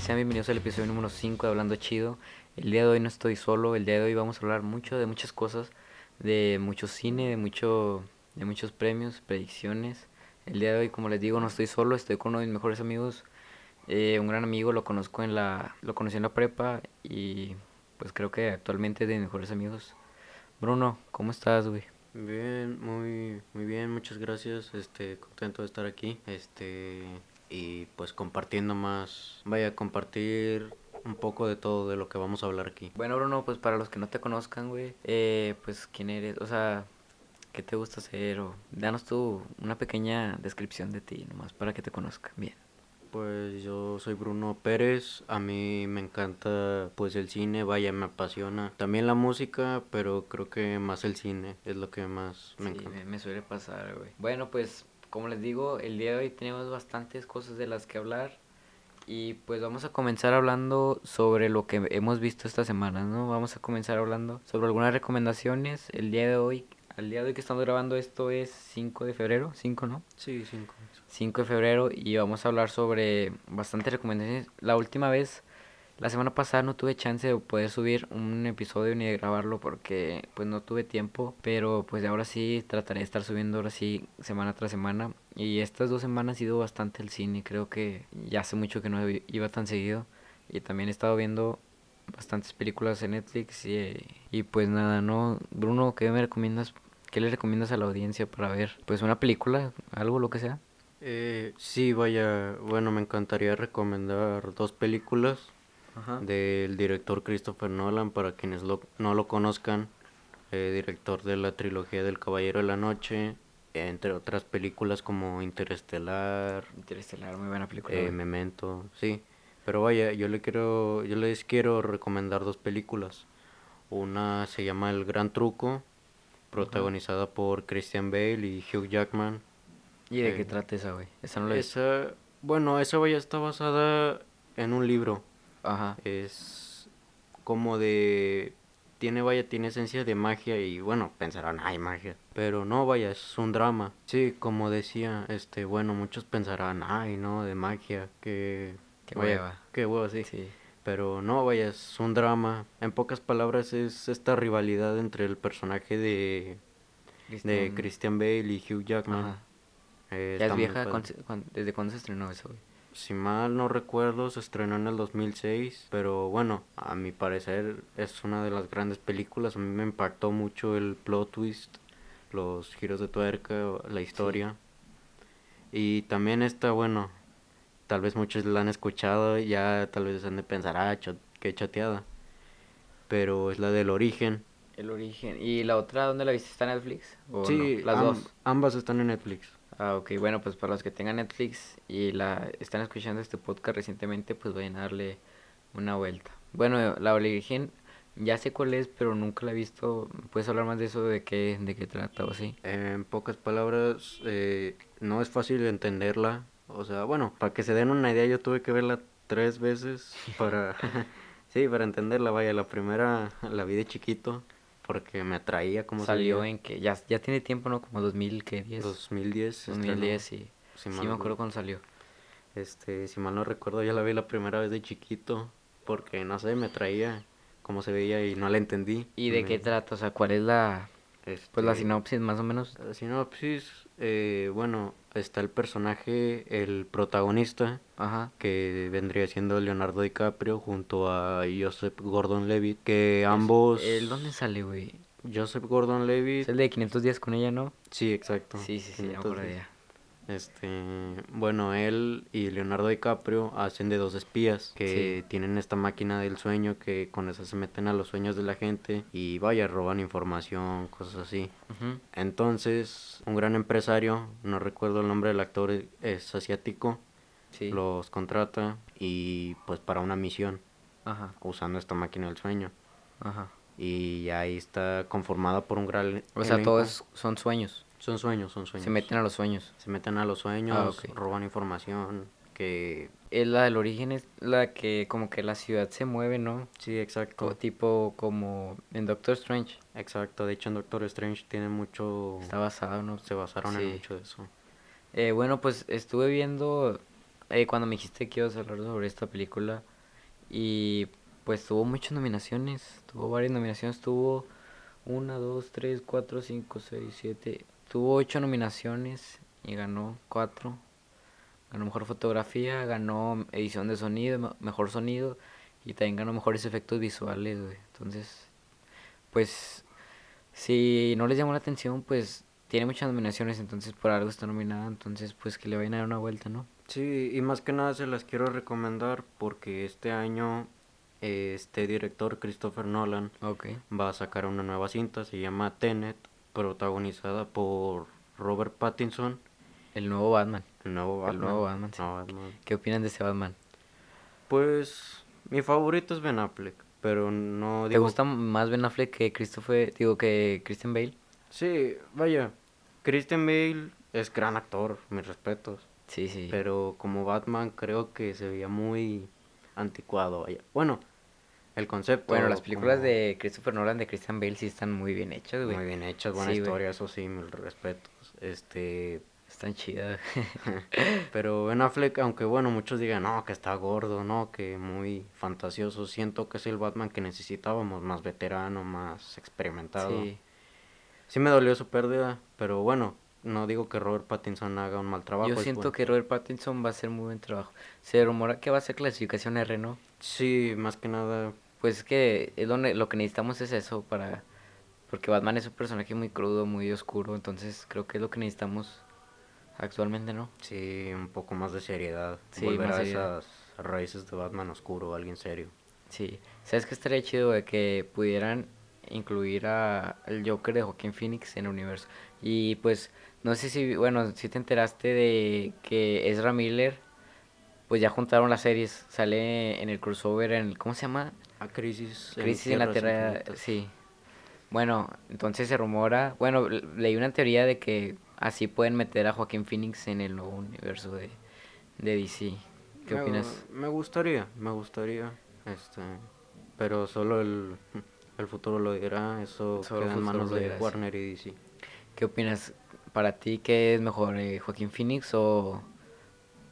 sean bienvenidos al episodio número 5 de Hablando Chido. El día de hoy no estoy solo, el día de hoy vamos a hablar mucho de muchas cosas, de mucho cine, de, mucho, de muchos premios, predicciones. El día de hoy, como les digo, no estoy solo, estoy con uno de mis mejores amigos, eh, un gran amigo, lo conozco en la, lo conocí en la prepa y pues creo que actualmente es de mis mejores amigos. Bruno, ¿cómo estás, güey? Bien, muy, muy bien, muchas gracias, este, contento de estar aquí, este, y pues compartiendo más, vaya a compartir un poco de todo de lo que vamos a hablar aquí. Bueno, Bruno, pues para los que no te conozcan, güey, eh, pues quién eres, o sea, qué te gusta hacer, o danos tú una pequeña descripción de ti, nomás para que te conozcan bien. Pues yo soy Bruno Pérez, a mí me encanta pues el cine, vaya, me apasiona. También la música, pero creo que más el cine es lo que más me Sí, encanta. me, me suele pasar, güey. Bueno, pues como les digo, el día de hoy tenemos bastantes cosas de las que hablar. Y pues vamos a comenzar hablando sobre lo que hemos visto esta semana, ¿no? Vamos a comenzar hablando sobre algunas recomendaciones. El día de hoy, al día de hoy que estamos grabando esto es 5 de febrero, 5, ¿no? Sí, cinco. 5 de febrero y vamos a hablar sobre bastantes recomendaciones. La última vez, la semana pasada no tuve chance de poder subir un episodio ni de grabarlo porque pues no tuve tiempo, pero pues ahora sí trataré de estar subiendo ahora sí semana tras semana y estas dos semanas he ido bastante al cine, creo que ya hace mucho que no iba tan seguido y también he estado viendo bastantes películas en Netflix y, y pues nada, ¿no? Bruno, ¿qué me recomiendas? ¿Qué le recomiendas a la audiencia para ver? Pues una película, algo, lo que sea. Eh, sí, vaya, bueno, me encantaría recomendar dos películas Ajá. del director Christopher Nolan, para quienes lo- no lo conozcan, eh, director de la trilogía del Caballero de la Noche, entre otras películas como Interestelar, Interestelar, muy buena película. eh, güey. Memento, sí. Pero vaya, yo le quiero, yo les quiero recomendar dos películas. Una se llama El Gran Truco, protagonizada por Christian Bale y Hugh Jackman. ¿Y de qué eh, trata esa, güey? Esa no la he visto. Esa, bueno, esa vaya está basada en un libro. Ajá. Es como de... Tiene, vaya, tiene esencia de magia y bueno, pensarán, ay, magia. Pero no, vaya, es un drama. Sí, como decía, este, bueno, muchos pensarán, ay, no, de magia, que... Qué vaya, hueva. Qué hueva, sí. Sí. Pero no, vaya, es un drama. En pocas palabras es esta rivalidad entre el personaje de, de Christian- Christian Bale y Hugh Jackman. Ajá. Eh, ¿Ya es vieja? padre. ¿Cuán- cuán- ¿Desde cuándo se estrenó eso, güey? Si mal no recuerdo, se estrenó en el 2006, pero bueno, a mi parecer es una de las grandes películas. A mí me impactó mucho el plot twist, los giros de tuerca, la historia. Y también está, bueno, tal vez muchos la han escuchado, ya tal vez han de pensar, ah, cho- qué choteada. Pero es la del origen. El origen. ¿Y la otra dónde la viste? ¿Está en Netflix? ¿O sí, no? Las am- dos. ambas están en Netflix. Ah, ok. Bueno, pues para los que tengan Netflix y la están escuchando este podcast recientemente, pues vayan a darle una vuelta. Bueno, la origen ya sé cuál es, pero nunca la he visto. ¿Puedes hablar más de eso? ¿De qué, de qué trata o así? En pocas palabras, eh, no es fácil entenderla. O sea, bueno, para que se den una idea, yo tuve que verla tres veces para, sí, para entenderla. Vaya, la primera la vi de chiquito porque me atraía como Salió salía. en que ya, ya tiene tiempo, ¿no? Como 2010. 2010. se estrenó. 2010, sí. Si Sí, me no- acuerdo cuando salió. Este, si mal no recuerdo, yo la vi la primera vez de chiquito porque no sé, me atraía cómo se veía y no la entendí. ¿Y de Me- qué trata? O sea, ¿cuál es la, este, pues la sinopsis, más o menos. La sinopsis, eh, bueno, está el personaje, el protagonista, Ajá. que vendría siendo Leonardo DiCaprio junto a Joseph Gordon-Levitt, que ambos... ¿El dónde sale, güey? Joseph Gordon-Levitt. Es el de 510 con ella, ¿no? Sí, exacto. Sí, sí, sí, este, bueno, él y Leonardo DiCaprio hacen de dos espías que Sí. tienen esta máquina del sueño que con esa se meten a los sueños de la gente y vaya, roban información, cosas así. Entonces, un gran empresario, no recuerdo el nombre del actor, es asiático, Sí. los contrata y pues para una misión Ajá, usando esta máquina del sueño. ajá. Y ahí está conformada por un gran O sea, elenco. todos son sueños. Son sueños, son sueños. Se meten a los sueños. Se meten a los sueños, Ah, roban información, que... Es la del origen, es la que como que la ciudad se mueve, ¿no? Sí, Co- exacto. tipo como en Doctor Strange. Exacto, de hecho en Doctor Strange tiene mucho... Está basado, ¿no? Se basaron en mucho de eso. Eh, bueno, pues estuve viendo, eh, cuando me dijiste que ibas a hablar sobre esta película, Y pues tuvo muchas nominaciones. Tuvo varias nominaciones. Tuvo una, dos, tres, cuatro, cinco, seis, siete. Tuvo ocho nominaciones y ganó cuatro. Ganó mejor fotografía, ganó edición de sonido, mejor sonido y también ganó mejores efectos visuales, Entonces, pues, si no les llamó la atención, pues tiene muchas nominaciones, entonces por algo está nominada, entonces pues que le vayan a dar una vuelta, ¿no? Sí, y más que nada se las quiero recomendar porque este año este director Christopher Nolan va a sacar una nueva cinta, se llama Tenet, protagonizada por Robert Pattinson. El nuevo Batman. El nuevo Batman. El nuevo Batman, ¿Qué opinan de ese Batman? Pues mi favorito es Ben Affleck, pero no digo... ¿Te gusta más Ben Affleck que Christopher, digo, que Christian Bale? Sí, vaya, Christian Bale es gran actor, mis respetos. Sí, sí. Pero como Batman creo que se veía muy anticuado. Bueno, el concepto. Bueno, las películas de Christopher Nolan de Christian Bale sí están muy bien hechas, güey. Muy bien hechas, buena historia, eso sí, mis respetos. Este, están chidas. Pero Ben Affleck, aunque bueno, muchos digan, no, que está gordo, no, que muy fantasioso, siento que es el Batman que necesitábamos, más veterano, más experimentado. Sí. Sí me dolió su pérdida, pero bueno, no digo que Robert Pattinson haga un mal trabajo. Yo siento que Robert Pattinson va a hacer muy buen trabajo. Se rumora que va a ser clasificación R, ¿no? Sí, más que nada. Pues es que es donde lo que necesitamos es eso para... Porque Batman es un personaje muy crudo, muy oscuro, entonces creo que es lo que necesitamos actualmente, ¿no? Sí, un poco más de seriedad. Sí, Volver a esas raíces de Batman oscuro, alguien serio. Sí, ¿sabes qué estaría chido de que pudieran incluir a el Joker de Joaquín Phoenix en el universo? Y pues, no sé si, bueno, si te enteraste de que Ezra Miller, pues ya juntaron las series, sale en el crossover, en el, ¿cómo se llama? A Crisis. Crisis en, la Tierra, sí. Bueno, entonces se rumora, bueno, leí una teoría de que así pueden meter a Joaquín Phoenix en el nuevo universo de, de DC. ¿Qué opinas? Me gustaría, me gustaría. Este, pero solo el, el futuro lo dirá. Eso queda en manos de Warner y DC. ¿Qué opinas? Para ti, ¿qué es mejor? Eh, ¿Joaquín Phoenix o.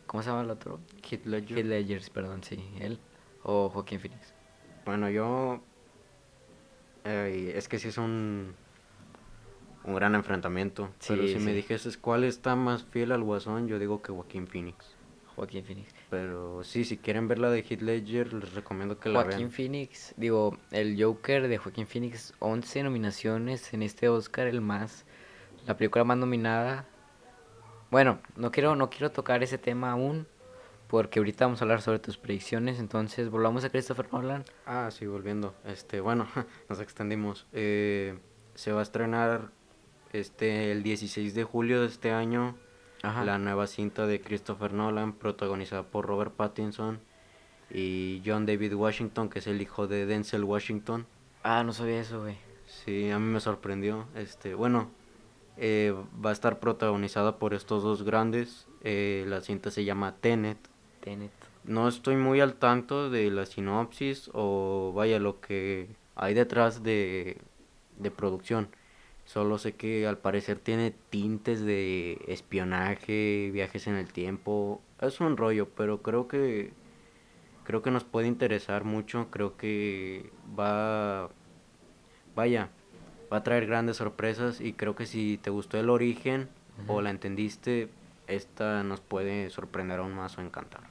¿Cómo se llama el otro? Heath Ledger. Heath Ledger, perdón, sí. Él o Joaquín Phoenix. Bueno, yo. Eh, es que sí es un un gran enfrentamiento. pero si me dijeses cuál está más fiel al Guasón, yo digo que Joaquín Phoenix. Joaquín Phoenix. Pero sí, si quieren ver la de Heath Ledger, les recomiendo que la vean. Joaquín Phoenix, digo, el Joker de Joaquín Phoenix, 11 nominaciones en este Oscar, el más, la película más nominada. Bueno, no quiero, no quiero tocar ese tema aún, porque ahorita vamos a hablar sobre tus predicciones, entonces volvamos a Christopher Nolan. Ah, sí, volviendo. Este, bueno, nos extendimos. Eh, se va a estrenar este el 16 de julio de este año la nueva cinta de Christopher Nolan protagonizada por Robert Pattinson y John David Washington que es el hijo de Denzel Washington ah no sabía eso güey sí a mí me sorprendió este bueno eh, va a estar protagonizada por estos dos grandes eh, la cinta se llama Tenet Tenet no estoy muy al tanto de la sinopsis o vaya lo que hay detrás de, de producción Solo sé que al parecer tiene tintes de espionaje, viajes en el tiempo. Es un rollo, pero creo que creo que nos puede interesar mucho. Creo que va vaya, va a traer grandes sorpresas y creo que si te gustó el origen o la entendiste, esta nos puede sorprender aún más o encantar.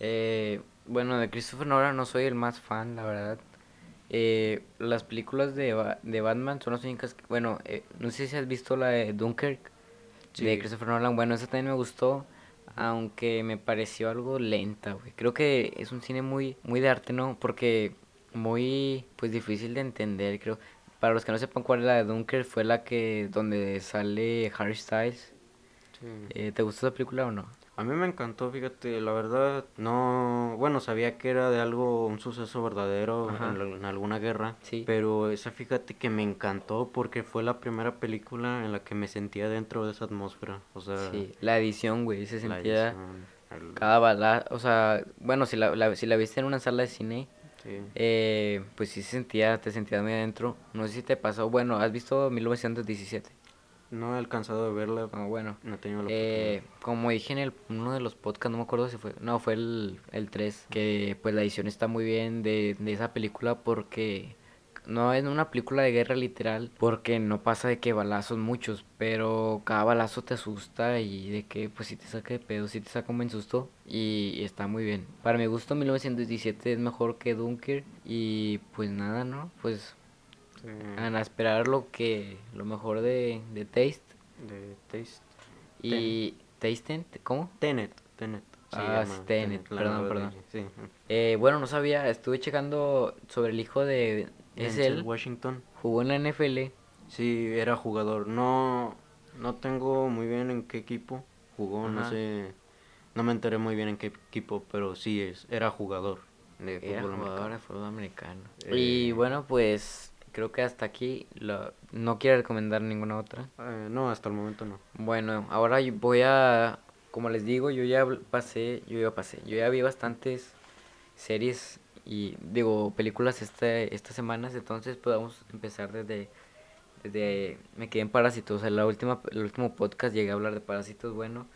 Eh, bueno, de Christopher Nolan no soy el más fan, la verdad. Eh, las películas de, de Batman son las únicas que, bueno, eh, no sé si has visto la de Dunkirk de Christopher Nolan, bueno, esa también me gustó, aunque me pareció algo lenta, güey. Creo que es un cine muy, muy de arte, ¿no? Porque muy, pues difícil de entender, creo. Para los que no sepan cuál es la de Dunkirk, fue la que, donde sale Harry Styles. Eh, ¿Te gustó esa película o no? A mí me encantó, fíjate, la verdad, no, bueno, sabía que era de algo, un suceso verdadero en, alguna guerra, sí. pero esa fíjate que me encantó porque fue la primera película en la que me sentía dentro de esa atmósfera, o sea... Sí, la edición, güey, se sentía cada bala, o sea, bueno, si la, si la viste en una sala de cine, eh, pues sí se sentía, te sentías muy adentro, no sé si te pasó, bueno, ¿has visto 1917? No he alcanzado a verla. Ah, bueno. No he tenido la Eh, como dije en el, uno de los podcasts, no me acuerdo si fue, no, fue el, el 3, que pues la edición está muy bien de, de esa película porque no es una película de guerra literal, porque no pasa de que balazos muchos, pero cada balazo te asusta y de que pues si te saca de pedo, si te saca un buen susto y, y está muy bien. Para mi gusto 1917 es mejor que Dunker y pues nada, ¿no? Pues oportunidad. a esperar lo que, lo mejor de, de Taste De Taste. y Tasten, ¿cómo? Tenet. Tenet. Ah, sí, Tenet, perdón, perdón. Sí. Eh, bueno, no sabía, estuve checando sobre el hijo de... Es él, Washington. jugó en la NFL. Sí, era jugador. No, no tengo muy bien en qué equipo jugó, no sé. No me enteré muy bien en qué equipo, pero sí es, era jugador de Era fútbol jugador americano. de fútbol americano. Eh, Y bueno, pues creo que hasta aquí lo- no quiero recomendar ninguna otra. Eh, no, hasta el momento no. Bueno, ahora voy a, como les digo, yo ya pasé, yo ya pasé, yo ya vi bastantes series y digo películas este, estas semanas, entonces podemos empezar desde, desde, me quedé en Parásitos, o sea, la última, el último podcast llegué a hablar de Parásitos, bueno,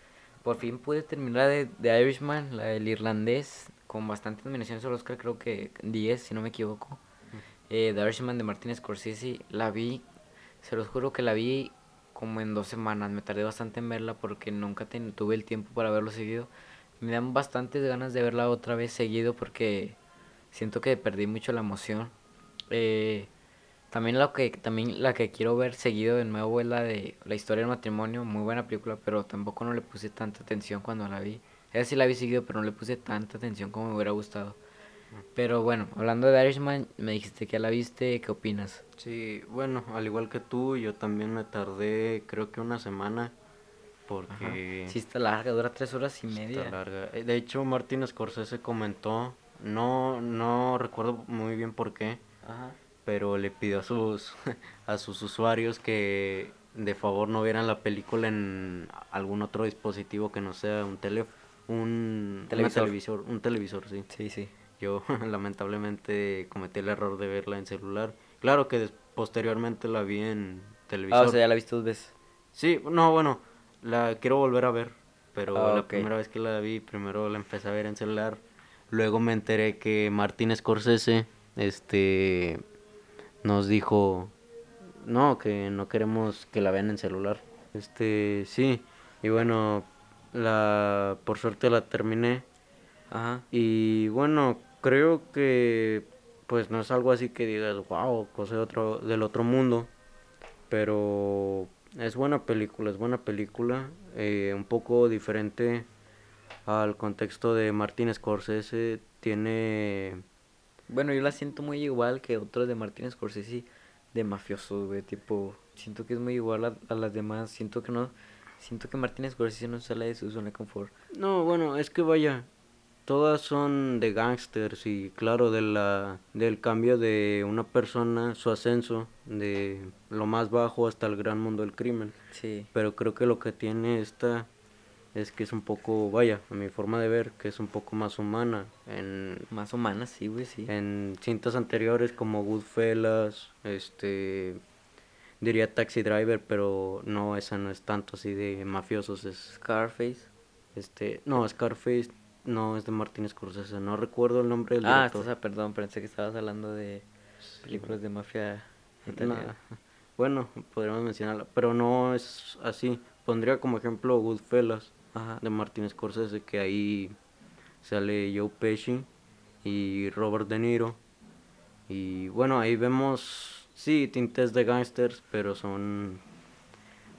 por fin pude terminar de, de Irishman, la del irlandés, con bastantes nominaciones al Oscar, creo que 10, si no me equivoco. Eh, The Irishman de Martin Scorsese, la vi, se los juro que la vi como en dos semanas, me tardé bastante en verla porque nunca tuve el tiempo para verlo seguido. Me dan bastantes ganas de verla otra vez seguido porque siento que perdí mucho la emoción. Eh, también la que también la que quiero ver seguido de nuevo es la de la historia del matrimonio, muy buena película, pero tampoco no le puse tanta atención cuando la vi. Esa sí la vi seguido, pero no le puse tanta atención como me hubiera gustado. Pero bueno, hablando de Irishman, me dijiste que ya la viste, ¿qué opinas? Sí, bueno, al igual que tú, yo también me tardé creo que una semana porque Sí está larga, dura tres horas y está media. larga. Eh, De hecho, Martin Scorsese comentó, no, no recuerdo muy bien por qué, Ajá. pero le pidió a sus, a sus usuarios que de favor no vieran la película en algún otro dispositivo que no sea un teléfono, un Televisor. televisor, un televisor, sí. Sí, sí. Yo lamentablemente cometí el error de verla en celular. Claro que posteriormente la vi en televisor. Ah, o sea, ya la viste dos veces. Sí, no, bueno, la quiero volver a ver, pero Ah, la primera vez que la vi, primero la empecé a ver en celular, luego me enteré que Martín Scorsese, este, nos dijo, no, que no queremos que la vean en celular. Este, sí, y bueno, la, por suerte la terminé, Ajá. y bueno, creo que pues no es algo así que digas, wow, cosa de otro, del otro mundo. Pero es buena película, es buena película. eh, un poco diferente al contexto de Martin Scorsese. Tiene... Bueno, yo la siento muy igual que otros de Martin Scorsese de mafiosos, güey. Tipo, siento que es muy igual a, a las demás. Siento que no. Siento que Martin Scorsese no sale de su zona de confort. No, bueno, es que vaya, todas son de gangsters y claro, de la, del cambio de una persona, su ascenso de lo más bajo hasta el gran mundo del crimen. Sí. Pero creo que lo que tiene esta es que es un poco, vaya, a mi forma de ver, que es un poco más humana. En, Más humanas, sí, güey, sí. en cintas anteriores como Goodfellas, este, diría Taxi Driver, pero no, esa no es tanto así de mafiosos, es, Scarface. este, no, Scarface no es de Martin Scorsese, no recuerdo el nombre del Ah, director. estás, perdón, pensé que estabas hablando de películas de mafia italiana. bueno, podríamos mencionarla, pero no es así. Pondría como ejemplo Goodfellas. Ajá. de Martin Scorsese que ahí sale Joe Pesci y Robert De Niro y bueno ahí vemos sí tintes de gangsters pero son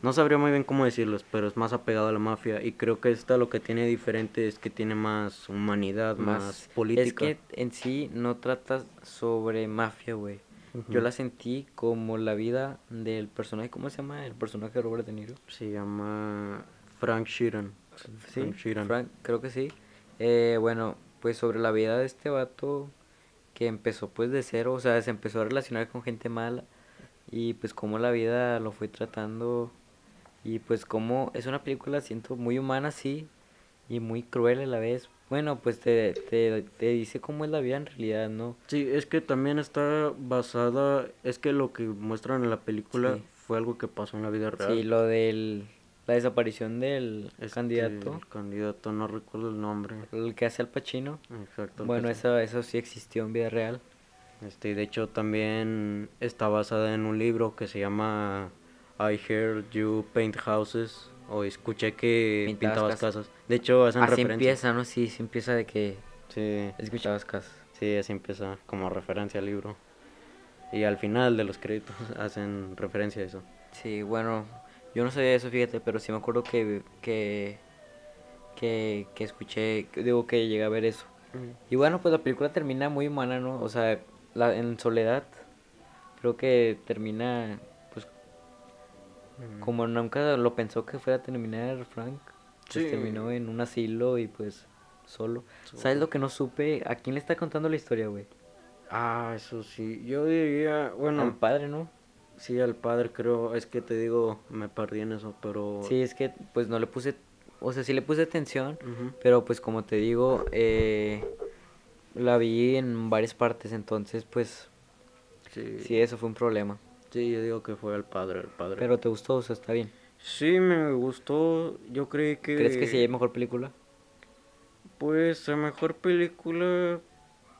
no sabría muy bien cómo decirlos pero es más apegado a la mafia y creo que esta lo que tiene diferente es que tiene más humanidad más, Más política Es que en sí no tratas sobre mafia, güey. Yo la sentí como la vida del personaje, ¿cómo se llama? El personaje de Robert De Niro. se llama Frank Sheeran Sí, Frank Sheeran. Frank, creo que sí. Eh, bueno, pues sobre la vida de este vato que empezó pues de cero, o sea, se empezó a relacionar con gente mala y pues cómo la vida lo fue tratando y pues como es una película siento muy humana sí y muy cruel a la vez. Bueno, pues te, te, te dice cómo es la vida en realidad, ¿no? Sí, es que también está basada, es que lo que muestran en la película Sí. fue algo que pasó en la vida real. Sí, lo del... La desaparición del Este, candidato, El candidato, no recuerdo el nombre. el que hace al Pacino. Exacto. Bueno, eso, eso sí existió en vida real. Este, de hecho también está basada en un libro que se llama I Heard You Paint Houses o escuché que Pintabas pintabas casas. casas. De hecho hacen Así referencia. empieza, ¿no? Sí, sí empieza de que Sí, escuchabas casas. sí, así empieza como referencia al libro. Y al final de los créditos hacen referencia a eso. Sí, bueno, yo no sabía eso, fíjate, pero sí me acuerdo que, que, que, que escuché, digo que llegué a ver eso. Y bueno, pues la película termina muy humana, ¿no? O sea, la, en soledad, creo que termina, Mm. como nunca lo pensó que fuera a terminar Frank, pues Sí. terminó en un asilo y pues solo. ¿Sabes lo que no supe? ¿A quién le está contando la historia, güey? Ah, eso sí. Yo diría, bueno, Al padre, ¿no? sí al padre creo, es que te digo, me perdí en eso, pero Sí, es que pues no le puse, o sea, sí le puse atención, pero pues como te digo, eh, la vi en varias partes, entonces pues sí, sí, eso fue un problema. Sí, yo digo que fue al padre, el padre. Pero te gustó, o sea, está bien. Sí, me gustó. Yo creí que. ¿Crees que hay mejor película? Pues la mejor película.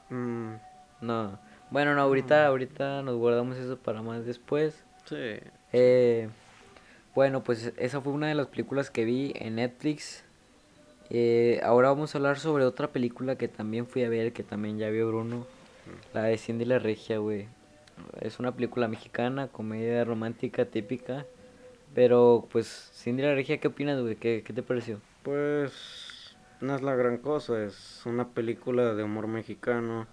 mm, No. Bueno, no, ahorita, ahorita nos guardamos eso para más después. sí. Eh, bueno, pues esa fue una de las películas que vi en Netflix. Eh, ahora vamos a hablar sobre otra película que también fui a ver, que también ya vio Bruno. La de Cindy la Regia, güey. Es una película mexicana, comedia romántica típica. Pero, pues, Cindy la Regia, ¿qué opinas, güey? ¿Qué, ¿Qué te pareció? Pues. No es la gran cosa, es una película de humor mexicano.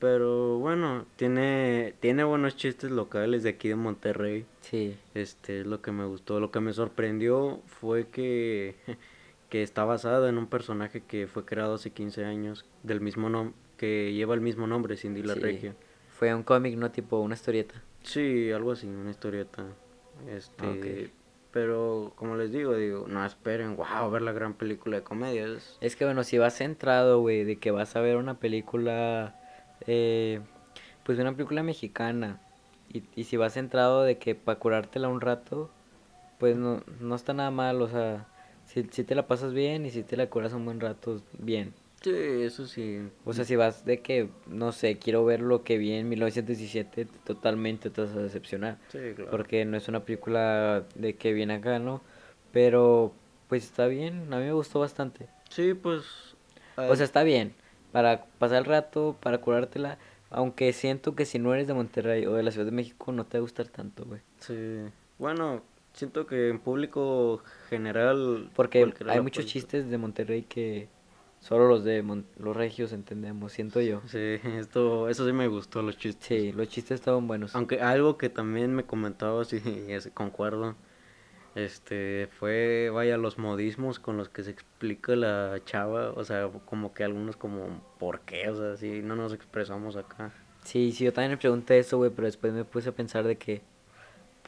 Pero bueno, tiene, tiene buenos chistes locales de aquí de Monterrey. Sí, Este es lo que me gustó. Lo que me sorprendió fue que, que está basada en un personaje que fue creado hace 15 años, del mismo nombre, que lleva el mismo nombre, Cindy la sí. Regia. Fue un cómic, ¿no? Tipo una historieta. Sí, algo así, una historieta. Este, Ok. pero como les digo, digo, no esperen, wow, ver la gran película de comedia. Es, Es que bueno, si vas centrado, güey, de que vas a ver una película, eh, pues una película mexicana, y, y si vas centrado de que para curártela un rato, pues no, no está nada mal, o sea, si, si te la pasas bien y si te la curas un buen rato, bien. Sí, eso sí. O sea, si vas de que, no sé, quiero ver lo que vi en 1917, totalmente te vas a decepcionar. Sí, claro. Porque no es una película de que viene acá, ¿no? Pero, pues está bien, a mí me gustó bastante. Sí, pues. O sea, está bien. Para pasar el rato, para curártela. Aunque siento que si no eres de Monterrey o de la Ciudad de México, no te va a gustar tanto, güey. sí. Bueno, siento que en público general. Porque hay muchos chistes de Monterrey que solo los de Mon- los regios entendemos, siento yo. Sí, esto, eso sí me gustó, los chistes. Sí, los chistes estaban buenos. Aunque algo que también me comentaba, sí, y es- concuerdo, este, fue, vaya, los modismos con los que se explica la chava, o sea, como que algunos como, ¿por qué? O sea, si no nos expresamos acá. Sí, sí, yo también me pregunté eso, güey, pero después me puse a pensar de que,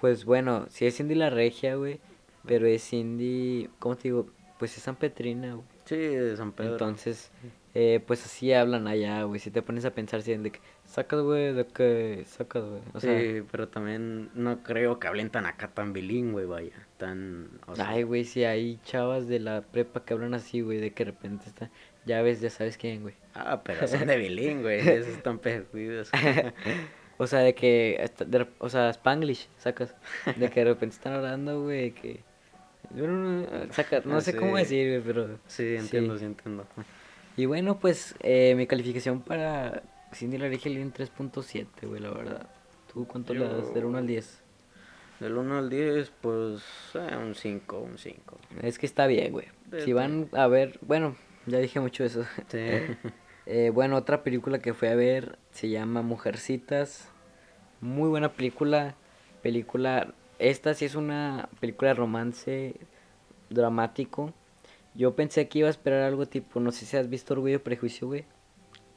pues bueno, si es Cindy la Regia, güey, pero es Cindy, ¿cómo te digo? Pues es San Petrina, güey. Sí, de San Pedro. Entonces, eh, pues así hablan allá, güey. Si te pones a pensar, si de que sacas, güey, de que sacas, güey. O sea, sí, pero también no creo que hablen tan acá, tan bilingüe, vaya, tan, o sea, ay, güey, si hay chavas de la prepa que hablan así, güey, de que de repente están, ya ves, ya sabes quién, güey. ah, pero son de bilingüe, esos están perdidos. O sea, de que, de o sea, Spanglish, sacas. De que de repente están hablando, güey, que... yo no- Saca, no sé cómo Sí. decir, pero... Sí, entiendo, sí, entiendo. Y bueno, pues, eh, mi calificación para Cindy la Regia un 3.7, güey, la verdad. ¿Tú cuánto le das? Del 1 al 10. Del 1 al 10, pues, eh, un 5, un 5. Es que está bien, güey. Sí, Si van a ver, bueno, ya dije mucho eso. Sí. Eh, bueno, otra película que fui a ver se llama Mujercitas. Muy buena película. Película, esta sí es una película de romance dramático. Yo pensé que iba a esperar algo tipo, no sé si has visto Orgullo y Prejuicio, güey.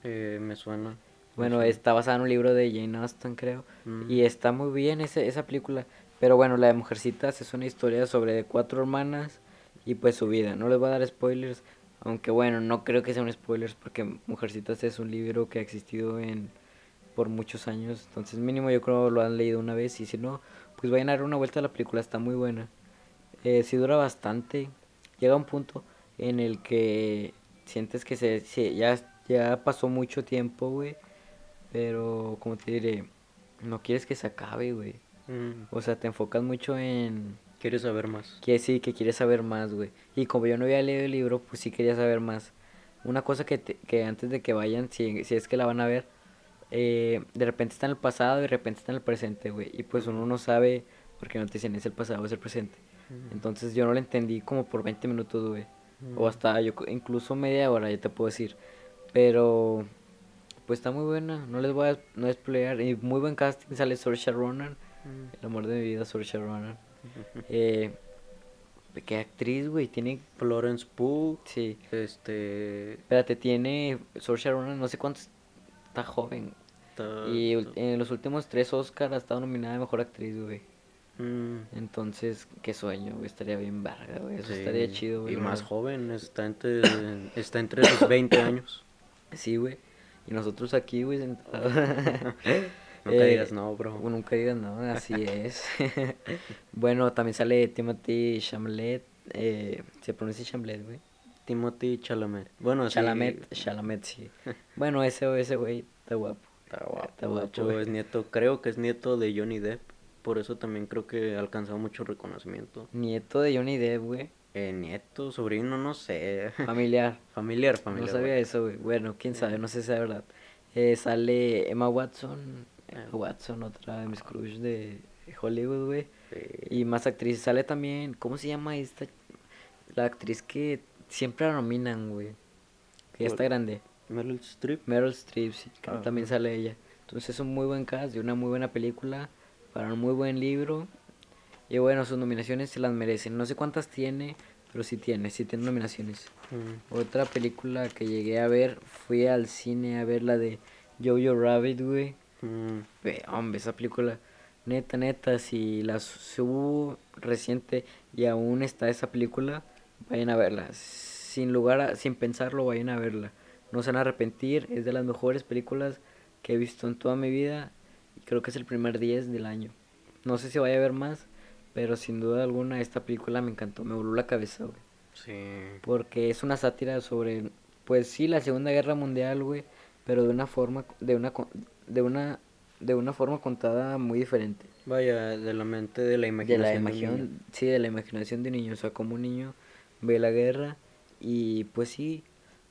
Eh, me suena. Bueno, está basada en un libro de Jane Austen, creo. Mm. Y está muy bien esa, esa película. Pero bueno, la de Mujercitas es una historia sobre cuatro hermanas y pues su vida. No les voy a dar spoilers, aunque bueno, no creo que sean spoilers porque Mujercitas es un libro que ha existido en por muchos años. Entonces mínimo yo creo lo han leído una vez y si no, pues vayan a dar una vuelta a la película, está muy buena. Eh, sí dura bastante. Llega un punto en el que sientes que se, se- ya, ya pasó mucho tiempo, güey. Pero, como te diré, no quieres que se acabe, güey. Mm, O sea, te enfocas mucho en ¿Quieres saber más? que sí, que quieres saber más, güey. Y como yo no había leído el libro, pues sí quería saber más. Una cosa que, te- que antes de que vayan, si, si es que la van a ver, eh, de repente está en el pasado y de repente está en el presente, güey. Y pues uno no sabe, porque no te dicen es el pasado o es el presente. Entonces yo no lo entendí como por 20 minutos, güey. O hasta yo incluso media hora, ya te puedo decir. Pero pues está muy buena, no les voy a no spoilear. Y muy buen casting, sale Saoirse Ronan, Mm. el amor de mi vida, Saoirse Ronan. Eh, qué actriz, güey, tiene Florence Pugh, sí, este... espérate, tiene Saoirse Ronan, no sé cuántos está joven. Y en los últimos tres Oscars ha estado nominada a mejor actriz, güey. Mm, Entonces, qué sueño, güey, estaría bien verga, güey. Eso sí, estaría chido, güey. Y más joven, está entre, está entre sus 20 años. Sí, güey. Y nosotros aquí, güey, sentados. Nunca Eh, digas no, bro. Nunca digas no, así es. bueno, también sale Timothy Chalamet. Eh, se pronuncia Chalamet, güey. Timothy Chalamet. Bueno, sí, Chalamet, Chalamet, sí. bueno, ese o ese güey está guapo. Está guapo. Está guapo, es nieto, creo que es nieto de Johnny Depp. Por eso también creo que ha alcanzado mucho reconocimiento. Nieto de Johnny Depp, güey. Eh, nieto, sobrino, no sé. Familiar. familiar, No familiar. sabía güey. eso, güey. Bueno, quién sabe, no sé si es verdad. Eh, sale Emma Watson. Emma Eh. Watson, otra de mis crush de Hollywood, güey. Sí. Y más actrices. Sale también, ¿cómo se llama esta? La actriz que siempre la nominan, güey. Que ya está grande. Meryl Streep. Meryl Streep, sí, que Ah, también sale ella. Entonces es un muy buen cast de una muy buena película, para un muy buen libro. Y bueno, sus nominaciones se las merecen. No sé cuántas tiene, pero sí tiene, sí tiene nominaciones. Mm. Otra película que llegué a ver, fui al cine a ver la de Jojo Rabbit, güey. Mm. Hombre, esa película, neta, neta, si la subo reciente y aún está esa película, vayan a verla. Sin lugar a, sin pensarlo, vayan a verla. No se van a arrepentir, es de las mejores películas que he visto en toda mi vida y creo que es el primer 10 del año. No sé si vaya a ver más, pero sin duda alguna esta película me encantó, me voló la cabeza, güey. Sí. Porque es una sátira sobre, pues sí, la Segunda Guerra Mundial, güey, pero de una forma, de una, de una, de una forma contada muy diferente. Vaya, de la mente de la imaginación. la de niño. imaginación, sí, de la imaginación de un niño, o sea, como un niño ve la guerra y pues sí,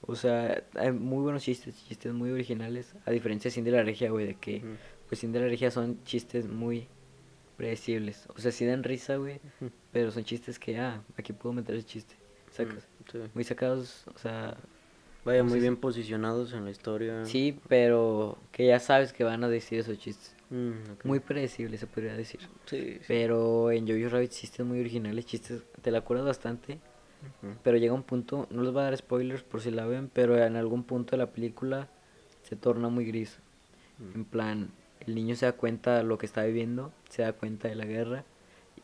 o sea, hay muy buenos chistes, chistes muy originales, a diferencia de Cindy la Regia, güey, de que, pues Cindy la Regia son chistes muy predecibles, o sea, sí dan risa, güey, pero son chistes que, ah, aquí puedo meter ese chiste, sacas, sí. muy sacados, o sea, Vaya, muy bien si- posicionados en la historia. Sí, pero que ya sabes que van a decir esos chistes. Mm. Muy predecible, se podría decir. Sí, sí. Pero en Jojo Rabbit chistes muy originales, chistes, te la acuerdas bastante. Pero llega un punto, no les voy a dar spoilers por si la ven, pero en algún punto de la película se torna muy gris. En plan, el niño se da cuenta de lo que está viviendo, se da cuenta de la guerra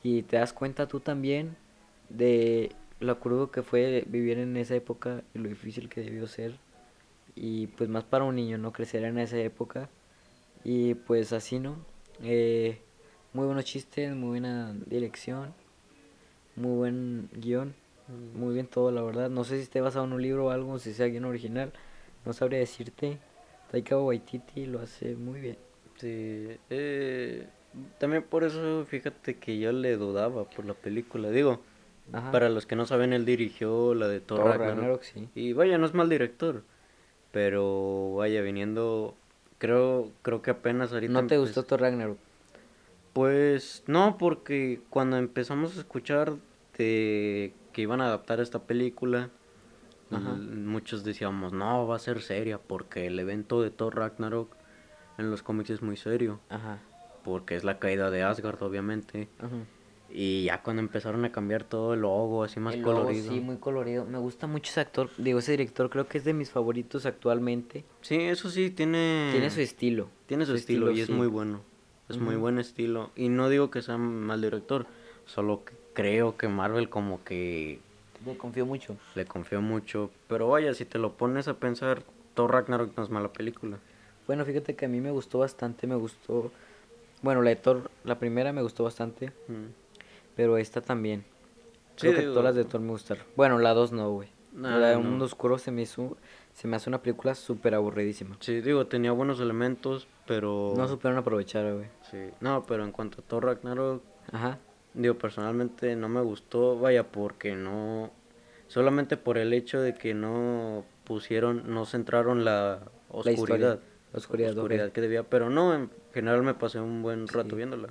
y te das cuenta tú también de lo crudo que fue vivir en esa época y lo difícil que debió ser. Y pues más para un niño, ¿no? Crecer en esa época. Y pues así, ¿no? Eh, muy buenos chistes, muy buena dirección, muy buen guion. Muy bien todo, la verdad. No sé si esté basado en un libro o algo, si sea guion original, no sabría decirte. Taika Waititi lo hace muy bien. Sí, eh, también por eso fíjate que yo le dudaba por la película. Digo, Ajá. para los que no saben, él dirigió la de Thor, Ragnarok. Sí. Y vaya, no es mal director. Pero vaya, viniendo, creo, creo que apenas ahorita... ¿No te gustó Thor Ragnarok? Pues no, porque cuando empezamos a escuchar de que iban a adaptar esta película, Ajá. muchos decíamos, no, va a ser seria, porque el evento de Thor Ragnarok en los cómics es muy serio, Ajá. porque es la caída de Asgard, obviamente. Ajá. Y ya cuando empezaron a cambiar todo el logo, así más El logo, colorido. sí, muy colorido. Me gusta mucho ese actor, digo, ese director, creo que es de mis favoritos actualmente. Sí, eso sí, tiene... Tiene su estilo. Tiene su, estilo, y es muy bueno. Es muy buen estilo. Y no digo que sea mal director, solo que creo que Marvel como que Le confío mucho. le confió mucho. Pero vaya, si te lo pones a pensar, Thor Ragnarok no es mala película. Bueno, fíjate que a mí me gustó bastante, me gustó... Bueno, la de Thor la primera me gustó bastante, Mm. pero esta también. Sí, Creo que digo- todas las de Thor me gustaron. Bueno, la 2 no, güey. Nah, la de no. Un Mundo Oscuro se me hizo, se me hace una película súper aburridísima. Sí, digo, tenía buenos elementos, pero... No supieron aprovechar, güey. Sí, no, pero en cuanto a Thor Ragnarok, Ajá. Digo, personalmente no me gustó, vaya, porque no... Solamente por el hecho de que no pusieron, no centraron la oscuridad. La oscuridad, oscuridad que debía, pero no, en general me pasé un buen rato Sí. viéndola.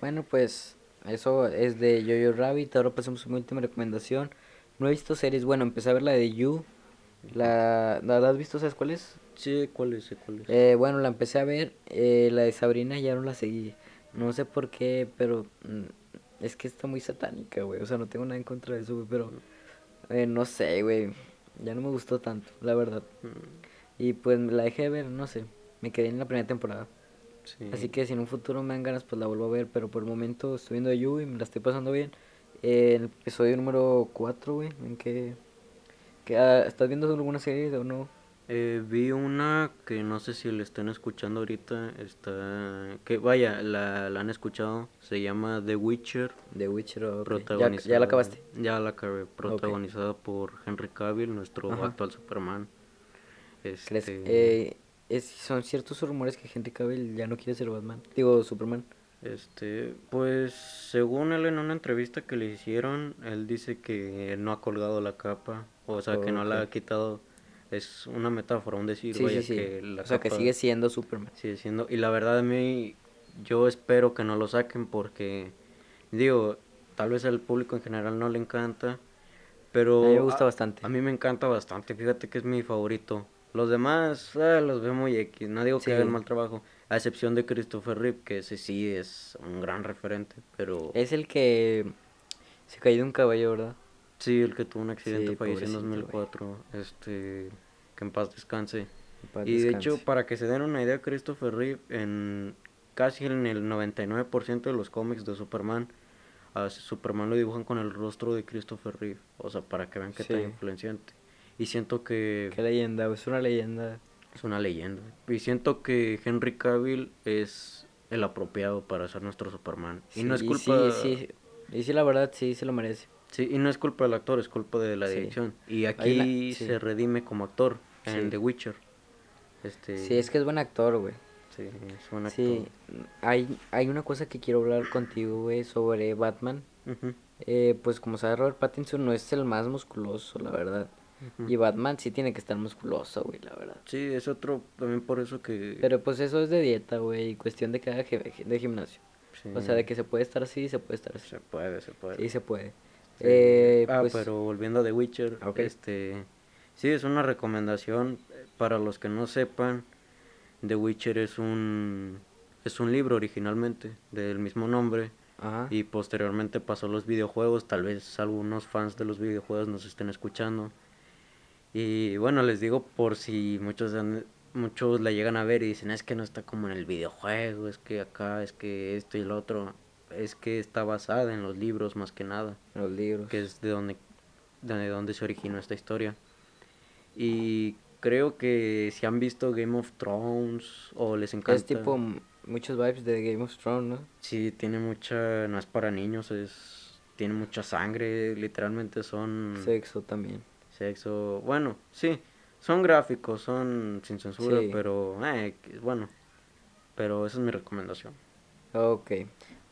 Bueno, pues eso es de Jojo Rabbit. Ahora pasamos a mi última recomendación. No he visto series. Bueno, empecé a ver la de You. La, ¿la has visto? ¿Sabes cuál es? Sí, ¿cuál es? ¿Cuál es? Eh, bueno, la empecé a ver. eh, la de Sabrina ya no la seguí. No sé por qué, pero mm, es que está muy satánica, güey. O sea, no tengo nada en contra de eso, güey. Pero eh, no sé, güey. Ya no me gustó tanto, la verdad. Mm, Y pues la dejé de ver, no sé. Me quedé en la primera temporada. sí. Así que si en un futuro me dan ganas, pues la vuelvo a ver. Pero por el momento estoy viendo You y me la estoy pasando bien. Eh, el episodio número 4, güey. ¿En qué? qué- ah, ¿Estás viendo alguna serie o no? Eh, vi una que no sé si la están escuchando ahorita, está... Que vaya, la, la han escuchado, se llama The Witcher. The Witcher. ok. ¿Ya, protagonizada ya la acabaste? Ya la acabé, protagonizada por Henry Cavill, nuestro Ajá. actual Superman. ¿Crees? Este, Eh, es, son ciertos rumores que Henry Cavill ya no quiere ser Batman. Digo, Superman. este, pues según él en una entrevista que le hicieron, él dice que no ha colgado la capa, o sea, que no la ha quitado. Es una metáfora, un decir, Sí, vaya, sí, sí. que la O sea, que sigue siendo Superman. sigue siendo y la verdad a mí yo espero que no lo saquen porque digo tal vez al público en general no le encanta pero A mí me gusta bastante. a mí me encanta bastante fíjate que es mi favorito los demás ah, los veo muy x no digo que hagan mal trabajo a excepción de Christopher Reeve que ese sí es un gran referente pero Es el que se cayó de un caballo, ¿verdad? Sí el que tuvo un accidente Sí, falleció en pobrecito, güey. 2004 este que en paz descanse En paz y de hecho, para que se den una idea, Christopher Reeve, en casi en el 99% de los cómics de Superman, a Superman lo dibujan con el rostro de Christopher Reeve. O sea, para que vean tan Sí. influenciante. Y siento que Qué leyenda, es una leyenda. es una leyenda. Y siento que Henry Cavill es el apropiado para ser nuestro Superman. y no es culpa... Sí, sí. Y sí, la verdad, sí, se lo merece. Sí, y no es culpa del actor, es culpa de la Sí. dirección. Y aquí sí. se redime como actor en Sí. The Witcher. Este, Sí, es que es buen actor, güey. sí, es un actor. Sí, hay, hay una cosa que quiero hablar contigo, güey, sobre Batman. Eh, pues como sabes, Robert Pattinson no es el más musculoso, la verdad. Y Batman sí tiene que estar musculoso, güey, la verdad. Sí, es otro, también por eso que... Pero pues eso es de dieta, güey, y cuestión de cada de gimnasio. sí, O sea, de que se puede estar así, se puede estar así. Se puede, se puede. Sí, se puede. Eh, ah, pues, pero volviendo a The Witcher, Ok. este... Sí, es una recomendación para los que no sepan. The Witcher es un... Es un libro originalmente del mismo nombre Ajá. y posteriormente pasó a los videojuegos. Tal vez algunos fans de los videojuegos nos estén escuchando. Y bueno, les digo por si muchos han- muchos la llegan a ver y dicen, es que no está como en el videojuego, es que acá, es que esto y lo otro. Es que está basada en los libros más que nada, Los libros. que es de donde, de donde se originó esta historia. Y creo que si han visto Game of Thrones o les encanta... Es tipo muchos vibes de Game of Thrones, ¿no? Sí, tiene mucha, no es para niños, es, tiene mucha sangre, literalmente son Sexo también. sexo, bueno, sí, son gráficos, son sin censura, Sí. pero, eh, bueno, pero esa es mi recomendación. Ok.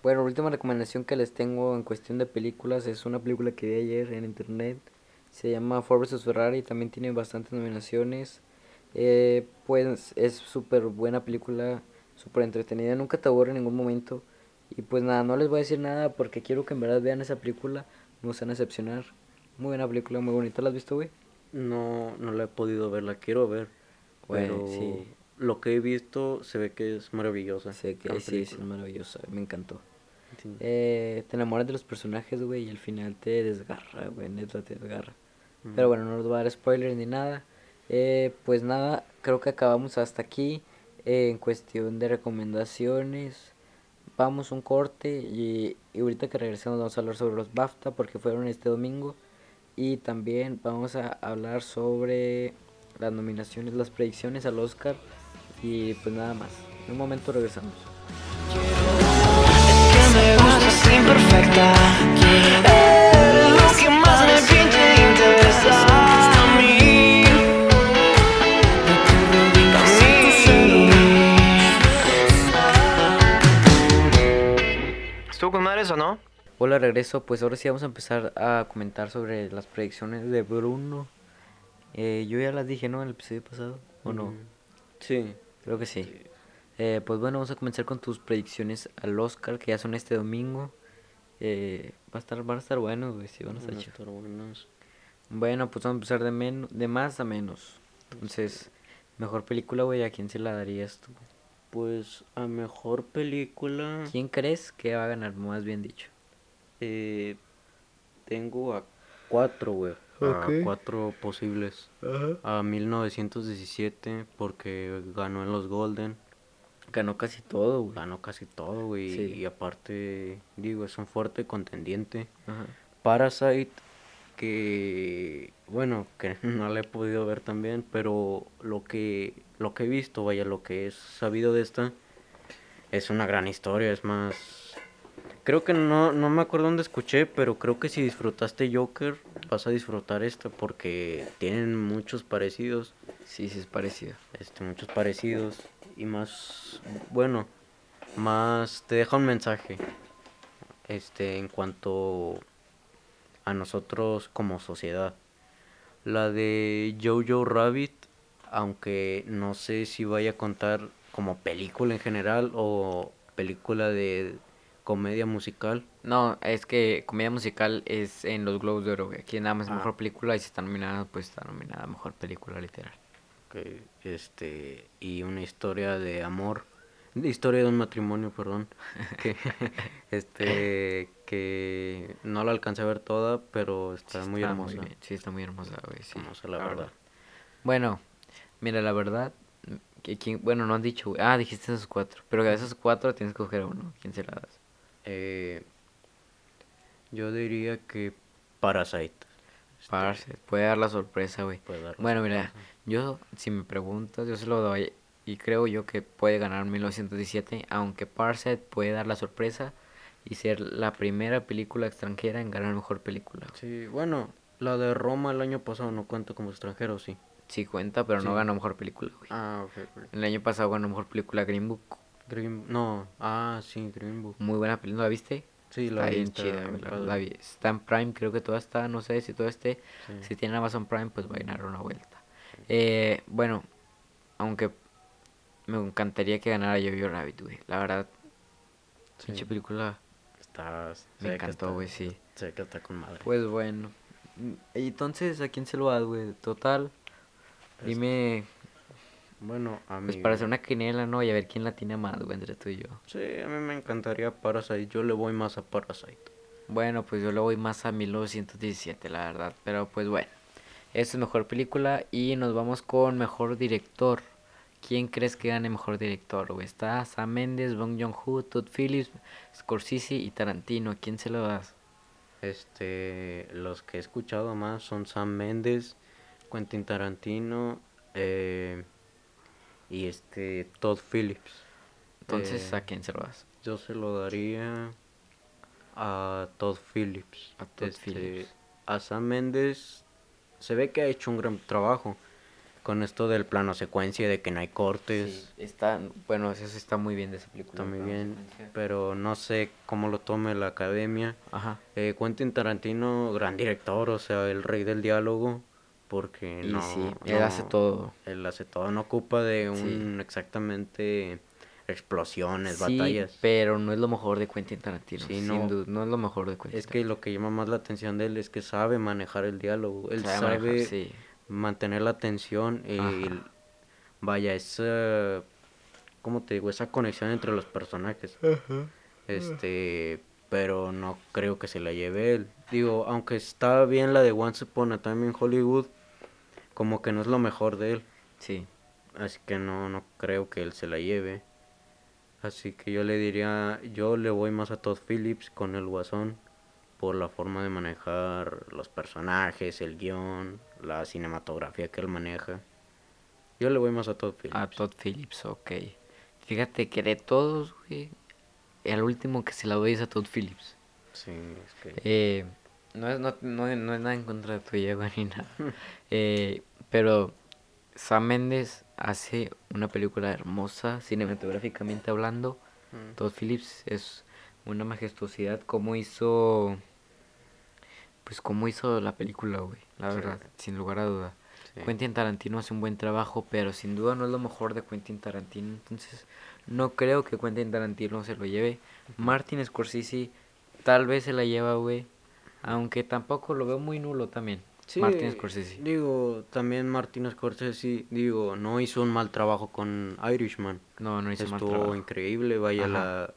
Bueno, la última recomendación que les tengo en cuestión de películas es una película que vi ayer en internet. Se llama Ford vs Ferrari, también tiene bastantes nominaciones. Eh, pues es súper buena película, súper entretenida, nunca te aburre en ningún momento. Y pues nada, no les voy a decir nada porque quiero que en verdad vean esa película, no se van a decepcionar. Muy buena película, muy bonita, ¿la has visto, güey? No, no la he podido ver, la quiero ver, Güey, pero sí. lo que he visto se ve que es maravillosa. Sé que sí, sí, es maravillosa, me encantó. Sí. Eh, te enamoras de los personajes, güey, y al final te desgarra, güey, neta te desgarra. Pero bueno, no nos voy a dar spoilers ni nada. Eh, pues nada, creo que acabamos hasta aquí eh, en cuestión de recomendaciones. Vamos un corte y, y ahorita que regresemos vamos a hablar sobre los BAFTA porque fueron este domingo. Y también vamos a hablar sobre las nominaciones, las predicciones al Oscar y pues nada más. En un momento regresamos. Imperfecta. Eres lo que más me pinta y interesa a mí. ¿Estuvo con madre eso, no? Hola, regreso. Pues ahora sí vamos a empezar a comentar sobre las predicciones de Bruno. Eh, yo ya las dije, ¿no? En el episodio pasado. ¿O no? Sí. Creo que sí. Eh, pues bueno, vamos a comenzar con tus predicciones al Oscar, que ya son este domingo. Eh, va a estar, van a estar buenos, güey. Sí, van a estar Van a estar buenos. Bueno, pues vamos a empezar de, men de más a menos. Entonces, mejor película, güey, ¿a quién se la darías tú? Pues a mejor película ¿Quién crees que va a ganar, más bien dicho? eh, tengo a cuatro, güey. A cuatro posibles. A 1917 porque ganó en los Golden. Ganó casi todo, güey. Ganó casi todo, güey. Sí. Y aparte, digo, es un fuerte contendiente. Ajá. Parasite, que bueno, que no la he podido ver también, pero lo que lo que he visto, vaya, lo que he sabido de esta es una gran historia, es más creo que no no me acuerdo dónde escuché, pero creo que si disfrutaste Joker, vas a disfrutar esta porque tienen muchos parecidos, Sí, sí, es parecido. este muchos parecidos y más bueno, más te deja un mensaje este en cuanto a nosotros como sociedad. La de Jojo Rabbit, aunque no sé si vaya a contar como película en general o película de comedia musical. No, es que comedia musical es en los Globos de Oro. Aquí nada más Ah. mejor película y si está nominada, pues está nominada mejor película literal. Que, este y una historia de amor de historia de un matrimonio perdón que este que no la alcancé a ver toda pero está Sí muy hermosa sí, está muy hermosa, güey. Sí, Hermosa, la verdad. Bueno, mira, la verdad, que quién, bueno, no han dicho, güey. Ah, dijiste esos cuatro. Pero de esos cuatro tienes que coger uno. ¿Quién se la das? Eh, yo diría que Parasite Parce, puede dar la sorpresa, güey. puede dar la Bueno, mira. Yo, si me preguntas, yo se lo doy. Y creo yo que puede ganar 1917, aunque Parasite puede dar la sorpresa y ser la primera película extranjera en ganar mejor película. sí bueno la de Roma el año pasado no cuenta como extranjero sí Sí cuenta, pero no ganó mejor película, güey. ah ok El año pasado ganó mejor película Green Book. Green no ah sí Green Book Muy buena película, ¿la viste? sí la Está vi, bien está chida, bien güey, la- padre. la vi. Está en Prime, creo que toda está, no sé si todo esté. Sí. Si tiene Amazon Prime, pues va a ganar una vuelta. Eh, bueno, aunque me encantaría que ganara Jojo Rabbit, güey. La verdad, Sí. pinche película Está, me encantó, güey, sí. Ve que está con madre. Pues bueno. Y Entonces, ¿a quién se lo das, güey? Total, Es- dime, Bueno, a mí. pues para hacer una quiniela, ¿no? Y a ver quién la tiene más, güey, entre tú y yo. Sí, a mí me encantaría Parasite. Yo le voy más a Parasite. Bueno, pues yo le voy más a 1917, la verdad. Pero pues bueno, esa es mejor película. Y nos vamos con mejor director. ¿Quién crees que gane mejor director? güey? Está Sam Mendes, Bong Joon-ho, Todd Phillips, Scorsese y Tarantino. ¿A quién se lo das? Este, los que he escuchado más son Sam Mendes, Quentin Tarantino eh, y este Todd Phillips. Entonces, Eh, ¿a quién se lo das? Yo se lo daría a Todd Phillips. A Todd Este, Phillips. A Sam Mendes se ve que ha hecho un gran trabajo con esto del plano secuencia de que no hay cortes. está, bueno, eso está muy bien de esa película. Está muy bien, secuencia. pero no sé cómo lo tome la academia. Ajá. Eh, Quentin Tarantino, gran director, o sea, el rey del diálogo, porque Y no, sí, él hace todo. Él hace todo, no ocupa de Sí. un exactamente explosiones, Sí, batallas. pero no es lo mejor de Quentin Tarantino. Sí, sin no. duda, no es lo mejor de Quentin Es que lo que llama más la atención de él es que sabe manejar el diálogo, él Sabe sabe, manejar, sí. mantener la atención y vaya, esa, ¿cómo te digo? Esa conexión entre los personajes. Este, pero no creo que se la lleve él. Digo, aunque está bien la de Once Upon a Time in Hollywood, como que no es lo mejor de él. Sí. Así que no, no creo que él se la lleve. Así que yo le diría, yo le voy más a Todd Phillips con el Guasón por la forma de manejar los personajes, el guion, la cinematografía que él maneja. Yo le voy más a Todd Phillips. A Todd Phillips, ok. Fíjate que de todos, güey, el último que se la doy es a Todd Phillips. Sí, es que... Eh, no, es, no, no, no es nada en contra de tuya, güey, ni nada. Eh, pero Sam Mendes hace una película hermosa, cinematográficamente hablando. Mm. Todd Phillips es una majestuosidad. Como hizo. Pues, como hizo la película, güey. La Sí. verdad, sin lugar a duda. Sí. Quentin Tarantino hace un buen trabajo, pero sin duda no es lo mejor de Quentin Tarantino. Entonces, no creo que Quentin Tarantino se lo lleve. Martin Scorsese tal vez se la lleva, güey. Aunque tampoco lo veo muy nulo también. Sí, Martin Scorsese. Digo, también Martin Scorsese, digo, no hizo un mal trabajo con Irishman. No, no hizo mal Estuvo trabajo. increíble, vaya Ajá. la,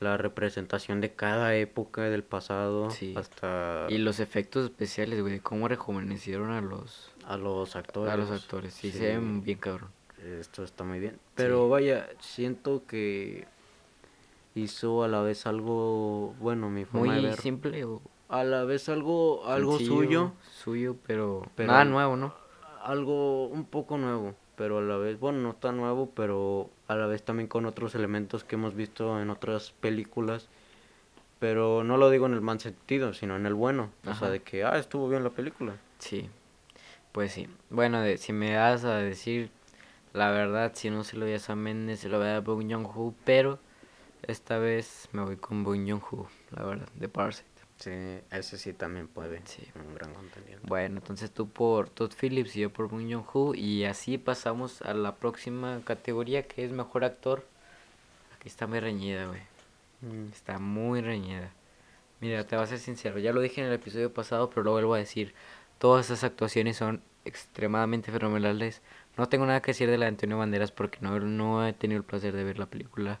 la representación de cada época del pasado Sí. hasta Y los efectos especiales, güey, cómo rejuvenecieron a los, a los actores. a los actores. Sí, Sí, se ven bien cabrón. Esto está muy bien. Pero vaya, siento que hizo a la vez algo, bueno, mi forma de Muy ver. simple o A la vez algo, algo sencillo, suyo, Suyo, pero, Pero- nada nuevo, ¿no? algo un poco nuevo, pero a la vez, bueno, no tan nuevo, pero a la vez también con otros elementos que hemos visto en otras películas. Pero no lo digo en el mal sentido, sino en el bueno. O sea, de que, ah, estuvo bien la película. Sí, pues sí. Bueno, de- si me das a decir la verdad, si no se lo voy a Sam Mendes, se lo voy a Bong Joon-ho, pero esta vez me voy con Bong Joon-ho, la verdad, de Parasite. Sí, ese sí también puede. Sí. Un gran contendiente. Bueno, entonces tú por Todd Phillips y yo por Bong Joon-ho y así pasamos a la próxima categoría que es mejor actor. Aquí está muy reñida, güey. Mm, Está muy reñida. Mira, te voy a ser sincero, ya lo dije en el episodio pasado, pero lo vuelvo a decir. Todas esas actuaciones son extremadamente fenomenales. No tengo nada que decir de la de Antonio Banderas porque no, no he tenido el placer de ver la película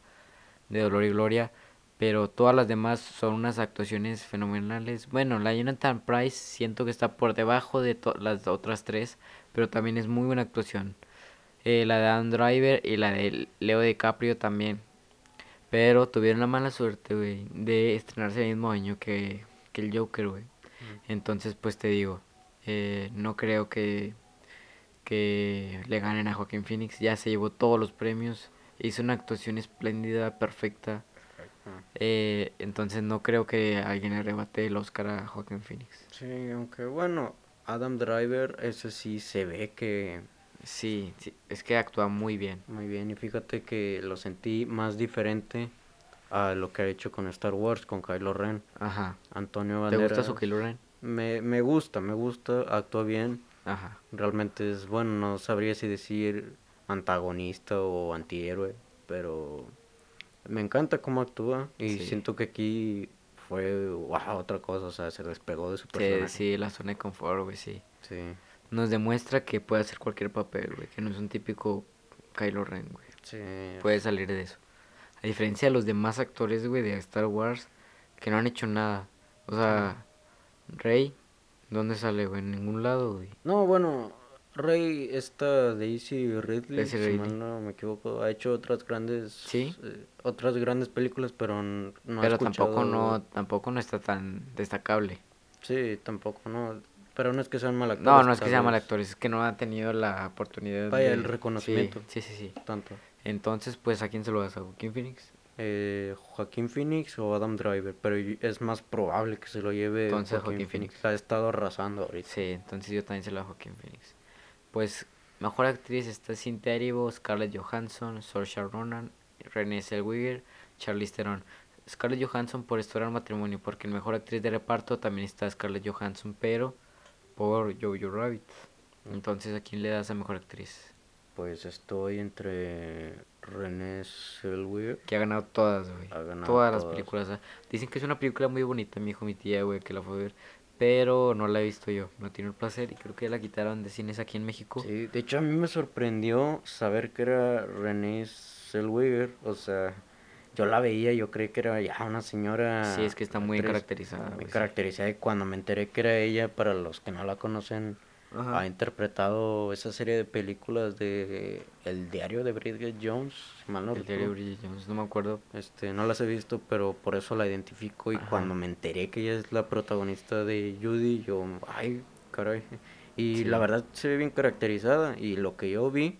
de Dolor y Gloria. Pero todas las demás son unas actuaciones fenomenales. Bueno, la Jonathan Price siento que está por debajo de las otras tres, pero también es muy buena actuación. Eh, la de Adam Driver y la de Leo DiCaprio también. Pero tuvieron la mala suerte, güey, de estrenarse el mismo año que, que el Joker, güey. Entonces, pues te digo, eh, no creo que, que le ganen a Joaquín Phoenix. Ya se llevó todos los premios. Hizo una actuación espléndida, perfecta. Eh, entonces no creo que alguien le arrebate el Oscar a Joaquín Phoenix. Sí, aunque bueno, Adam Driver, ese sí se ve que Sí, sí, es que actúa muy bien. muy bien. Y fíjate que lo sentí más diferente a lo que ha hecho con Star Wars, con Kylo Ren. Ajá. Antonio ¿Te Banderas. gusta su Kylo Ren? Me, me gusta, me gusta, actúa bien. Ajá. Realmente es, bueno, no sabría si decir antagonista o antihéroe, pero me encanta cómo actúa y Sí. siento que aquí fue wow, otra cosa, o sea, se despegó de su Sí, personaje. sí, la zona de confort, güey, sí. Sí, Nos demuestra que puede hacer cualquier papel, güey, que no es un típico Kylo Ren, güey. sí. Puede salir de eso. A diferencia de los demás actores, güey, de Star Wars, que no han hecho nada. O sea, Rey, ¿dónde sale, güey? En ningún lado, güey. No, bueno, Rey, esta Daisy Ridley, Daisy si Ridley. mal no me equivoco, ha hecho otras grandes, Sí. eh, otras grandes películas, pero no Pero tampoco escuchado- no, tampoco no está tan destacable. Sí, tampoco, no, pero no es que sean mal actores. No, no es que tal sea mal vez, actor, es que no ha tenido la oportunidad Vaya, de... el reconocimiento. Sí, sí, sí. sí. Tanto. Entonces, pues, ¿a quién se lo das? ¿A Joaquín Phoenix? Eh, Joaquín Phoenix o Adam Driver, pero es más probable que se lo lleve Entonces, Joaquín Joaquín Phoenix. Phoenix. Ha estado arrasando ahorita. Sí, entonces yo también se lo doy a Joaquín Phoenix. Pues, mejor actriz está Cynthia Erivo, Scarlett Johansson, Saoirse Ronan, Renée Zellweger, Charlize Theron. Scarlett Johansson por al Matrimonio, porque en mejor actriz de reparto también está Scarlett Johansson, pero por Jojo Rabbit. Entonces, ¿a quién le das a mejor actriz? Pues estoy entre René Zellweger. Que ha ganado todas, güey. Ha ganado Todas las todas. películas. ah. Dicen que es una película muy bonita, mi hijo, mi tía, güey, que la fue a ver. Pero no la he visto yo. No tiene el placer y creo que ya la quitaron de cines aquí en México. Sí, de hecho a mí me sorprendió saber que era René Zellweger, o sea, yo la veía, yo creí que era ya una señora Sí, es que está muy actriz caracterizada, muy sí. caracterizada y cuando me enteré que era ella, para los que no la conocen, Ajá. ha interpretado esa serie de películas de El diario de Bridget Jones, mal no El diario de. Bridget Jones, no me acuerdo. Este, no las he visto, pero por eso la identifico y Ajá. cuando me enteré que ella es la protagonista de Judy, yo, ay, caray. Y Sí. la verdad se ve bien caracterizada y lo que yo vi,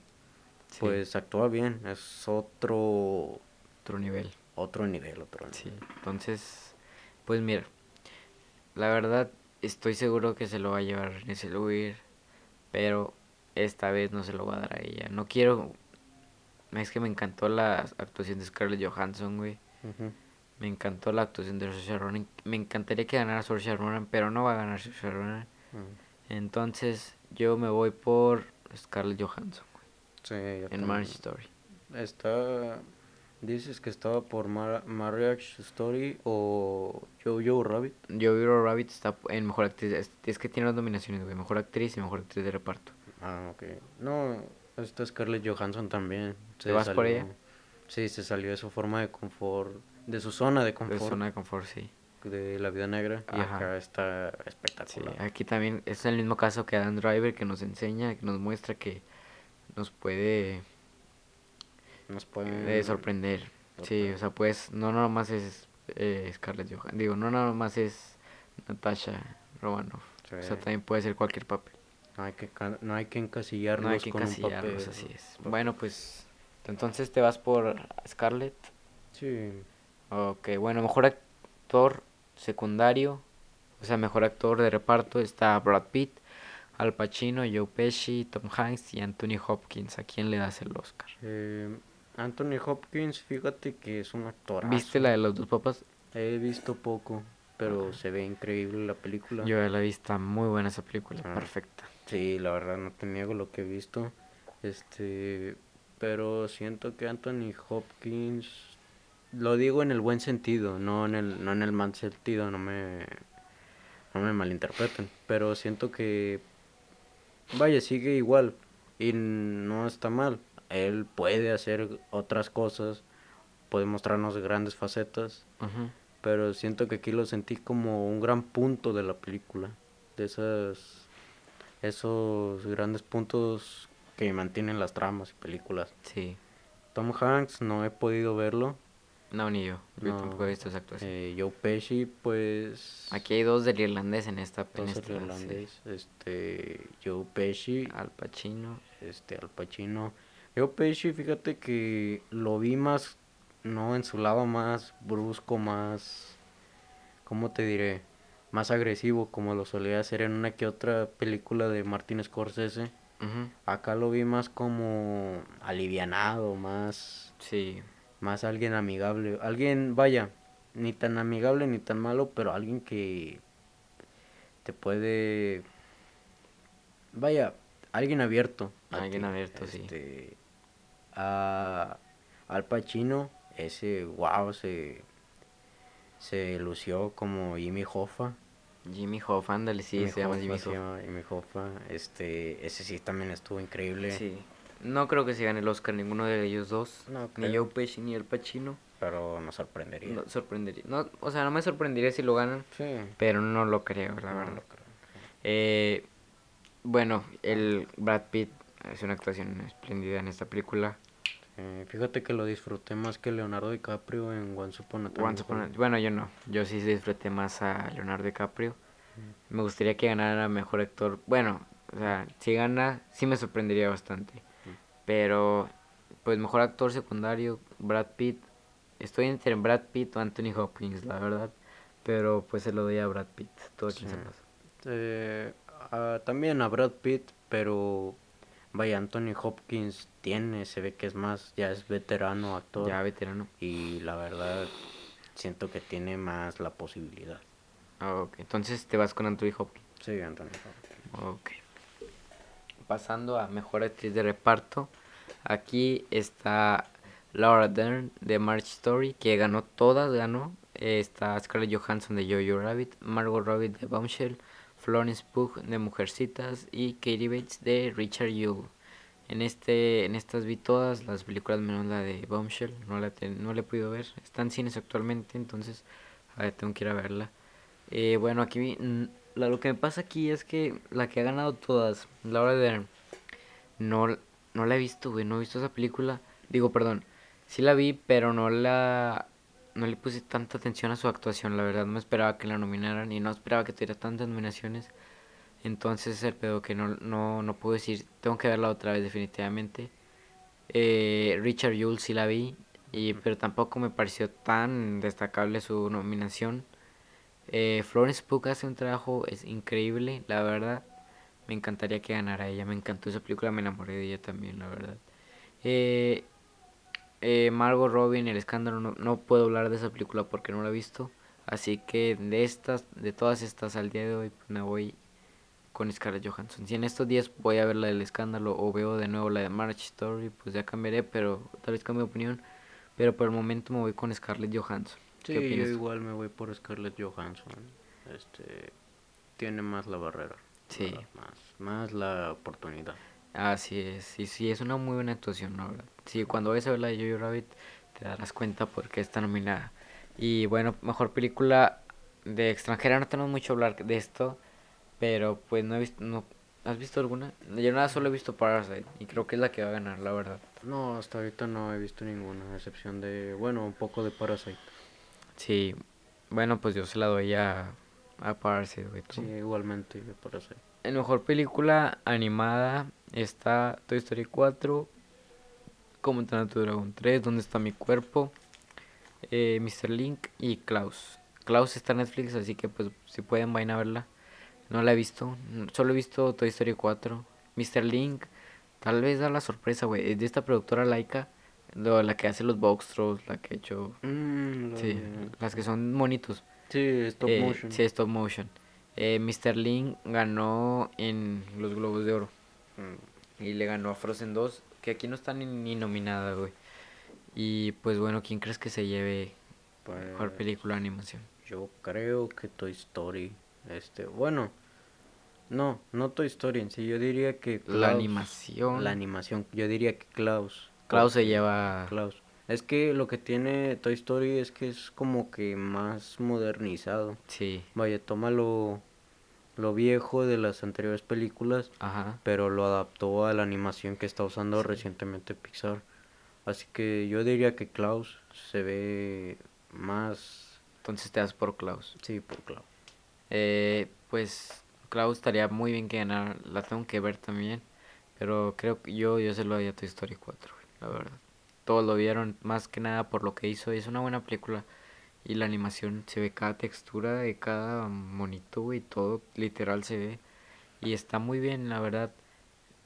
Sí, pues actúa bien, es otro otro nivel. otro nivel, otro nivel. Sí, entonces Pues mira, la verdad estoy seguro que se lo va a llevar Renée Zellweger, pero esta vez no se lo va a dar a ella. No quiero... Es que me encantó la actuación de Scarlett Johansson, güey. Me encantó la actuación de Saoirse Ronan. Me encantaría que ganara Saoirse Ronan, pero no va a ganar Saoirse Ronan. Entonces yo me voy por Scarlett Johansson güey, Sí, yo en. Marriage Story. Está. Dices que estaba por Mar- Marriage Story o Jojo Rabbit. Jojo Rabbit está en mejor actriz. Es, es que tiene las nominaciones, güey. Mejor actriz y mejor actriz de reparto. Ah, ok. No, está Scarlett Johansson también. ¿Te vas por ella? Sí, se salió de su forma de confort, de su zona de De confort, zona de confort, sí. de la vida negra. Y acá está Sí, espectacular. aquí también es el mismo caso que Adam Driver que nos enseña, que nos muestra que nos puede Nos pueden eh, sorprender. Sí, o sea, pues no nada más es eh, Scarlett Johansson. Digo, no nada más es Natasha Romanoff. O sea, también puede ser cualquier papel. No hay que, no hay que encasillarnos No hay que con un encasillarlos, papel. así es. Bueno, pues entonces te vas por Scarlett. Sí. Ok, bueno, mejor actor secundario, o sea, mejor actor de reparto está Brad Pitt, Al Pacino, Joe Pesci, Tom Hanks y Anthony Hopkins. ¿A quién le das el Oscar? Eh, Anthony Hopkins, fíjate que es un actor. ¿Viste la de los dos papas? He visto poco, pero se ve increíble la película. Yo ya la vi, está muy buena esa película, Ah. perfecta. Sí, la verdad no te niego lo que he visto. Este, pero siento que Anthony Hopkins lo digo en el buen sentido, no en el no en el mal sentido, no me no me malinterpreten, pero siento que vaya, sigue igual y no está mal. Él puede hacer otras cosas, puede mostrarnos grandes facetas, pero siento que aquí lo sentí como un gran punto de la película, de esas esos grandes puntos que mantienen las tramas y películas. Sí, Tom Hanks no he podido verlo, no, ni yo. Yo No. tampoco he visto esa actuación. eh, Joe Pesci pues Aquí hay dos del irlandés en esta. En dos sí. irlandés, este Joe Pesci, Al Pacino. este Al Pacino. Joe Pesci, fíjate que lo vi más no en su lado más brusco, más ¿cómo te diré? más agresivo como lo solía hacer en una que otra película de Martin Scorsese. Acá lo vi más como alivianado, más, Sí, más alguien amigable. Alguien, vaya, ni tan amigable ni tan malo, pero alguien que te puede... Vaya, alguien abierto. Alguien ti. abierto, sí. A Al Pacino, ese, wow, se, se lució como Jimmy Hoffa. Jimmy Hoffa, ándale, sí, Jimmy se llama Hoffa, Jimmy se Hoffa. llama Jimmy Hoffa. Este, ese sí también estuvo increíble. Sí. No creo que se gane el Oscar ninguno de ellos dos. No ni creo. Joe Pesci ni El Pacino. Pero nos sorprendería. No sorprendería. No, o sea, no me sorprendería si lo ganan, Sí. pero no lo creo, la no verdad. lo creo. Eh, bueno, el Brad Pitt hace una actuación espléndida en esta película. Eh, fíjate que lo disfruté más que Leonardo DiCaprio en Once Upon a Time. in Once Upon a- Hollywood. bueno, yo no. Yo sí disfruté más a Leonardo DiCaprio. Me gustaría que ganara mejor actor. Bueno, o sea, si gana, sí me sorprendería bastante. Pero, pues mejor actor secundario, Brad Pitt. Estoy entre Brad Pitt o Anthony Hopkins, la verdad. Pero pues se lo doy a Brad Pitt. Todo quien Sí. se pasa. Eh, ah, también a Brad Pitt, pero vaya, Anthony Hopkins tiene, se ve que es más, ya es veterano actor. Ya veterano. Y la verdad, siento que tiene más la posibilidad. Ah, ok. Entonces te vas con Anthony Hopkins. Sí, Anthony Hopkins. Ok. Pasando a mejor actriz de reparto. Aquí está Laura Dern de March Story, que ganó todas, ganó. Eh, Está Scarlett Johansson de Jojo Rabbit, Margot Robbie de Bombshell, Florence Pugh de Mujercitas y Katie Bates de Richard Yule. En este, en estas vi todas las películas menos la de Bombshell, no la ten- no la he podido ver. Está en cines actualmente, entonces a ver, tengo que ir a verla. Eh, bueno, aquí vi- la- lo que me pasa aquí es que la que ha ganado todas, Laura Dern, no, no la he visto, güey, no he visto esa película. Digo, perdón, sí la vi, pero no la... No le puse tanta atención a su actuación, la verdad. No me esperaba que la nominaran y no esperaba que tuviera tantas nominaciones. Entonces el pedo que no, no, no puedo decir, tengo que verla otra vez definitivamente. Eh, Richard Yule sí la vi, y, pero tampoco me pareció tan destacable su nominación. Eh, Florence Pugh hace un trabajo es increíble, la verdad. Me encantaría que ganara ella. Me encantó esa película, me enamoré de ella también, la verdad. Eh, eh, Margot Robin, El Escándalo, no, no puedo hablar de esa película porque no la he visto. Así que de estas, de todas estas al día de hoy, pues me voy con Scarlett Johansson. Si en estos días voy a ver la del escándalo o veo de nuevo la de March Story, pues ya cambiaré, pero tal vez cambie de opinión. Pero por el momento me voy con Scarlett Johansson. Sí, ¿Qué yo igual me voy por Scarlett Johansson. Este tiene más la barrera. Más, más la oportunidad. Así es, sí, sí, es una muy buena actuación, verdad. Sí, cuando ves a ver la de Jojo Rabbit te darás cuenta porque está nominada. Y bueno, mejor película de extranjera, no tenemos mucho a hablar de esto, pero pues no he visto, no, ¿has visto alguna? Yo nada, solo he visto Parasite y creo que es la que va a ganar, la verdad. No, hasta ahorita no he visto ninguna, a excepción de, bueno, un poco de Parasite. Sí, bueno, pues yo se la doy a, a Parasite, güey. Sí, igualmente de Parasite. En mejor película animada está Toy Story 4, Cómo entrenar tu dragón 3, ¿Dónde está mi cuerpo? Eh, Mr. Link y Klaus. Klaus está en Netflix, así que pues si pueden vayan a verla. No la he visto, solo he visto Toy Story 4. Mr. Link, tal vez da la sorpresa, güey. Es de esta productora Laika, la que hace los box la que ha hecho... Mm, Sí, las que son monitos. sí, stop Eh, motion. Sí, stop motion. Eh, Mr. Link ganó en los Globos de Oro. Mm, Y le ganó a Frozen 2, que aquí no está ni, ni nominada, güey. Y pues bueno, ¿quién crees que se lleve mejor pues, película de animación? Yo creo que Toy Story. Este, bueno, no, no Toy Story en sí. Yo diría que La animación. La animación. Yo diría que Klaus. Klaus se lleva... Klaus. Es que lo que tiene Toy Story es que es como que más modernizado. Sí, Vaya, toma lo, lo viejo de las anteriores películas, ajá. pero lo adaptó a la animación que está usando recientemente Pixar. Así que yo diría que Klaus se ve más... Entonces te das por Klaus. Sí, por Klaus. Eh, pues Klaus estaría muy bien que ganara. La tengo que ver también. Pero creo que yo, yo se lo doy a Toy Story 4, güey, la verdad. Todos lo vieron más que nada por lo que hizo. y Es una buena película. Y la animación se ve cada textura de cada monito, güey. Todo literal se ve. Y está muy bien, la verdad.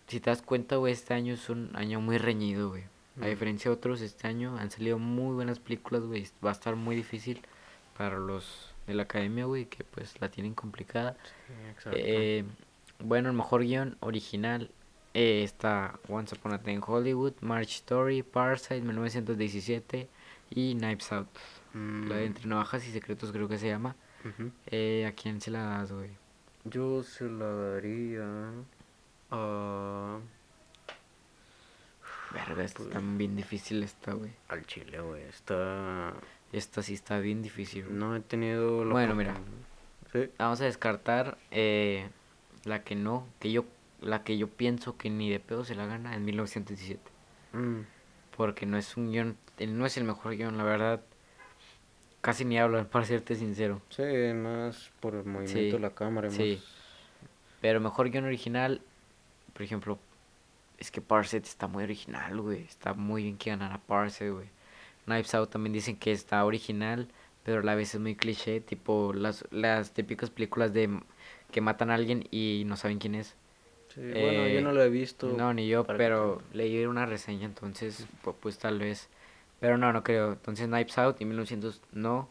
Si te das cuenta, güey, este año es un año muy reñido, güey. A Mm. diferencia de otros, este año han salido muy buenas películas, güey. Va a estar muy difícil para los de la academia, güey, que pues la tienen complicada. exacto. Eh, bueno, el mejor guion original eh, está Once Upon a Time in Hollywood, March Story, Parasite, 1917 y Knives Out. La de Mm, Entre Navajas y Secretos creo que se llama. ujú. Eh, ¿A quién se la das, güey? Yo se la daría a... Verga, Pues- está bien difícil esta, güey. al Chile, güey. Está... Esta sí está bien difícil. güey. No he tenido la Bueno, mira. Sí. Vamos a descartar eh, la que no, que yo, la que yo pienso que ni de pedo se la gana en 1917. Mm, Porque no es un guion, no es el mejor guion, la verdad. Casi ni hablan, para serte sincero. Sí, más por el movimiento Sí, de la cámara. sí. Pero mejor guion original, por ejemplo, es que Parset está muy original, güey. Está muy bien que ganara Parset, güey. Knives Out también dicen que está original, pero a la vez es muy cliché, tipo las, las típicas películas de que matan a alguien y no saben quién es. Sí, bueno, yo Eh, no lo he visto. No, ni yo, que pero leí una reseña, entonces, pu- pues, tal vez. Pero no, no creo. Entonces, Knives Out y 1900, no.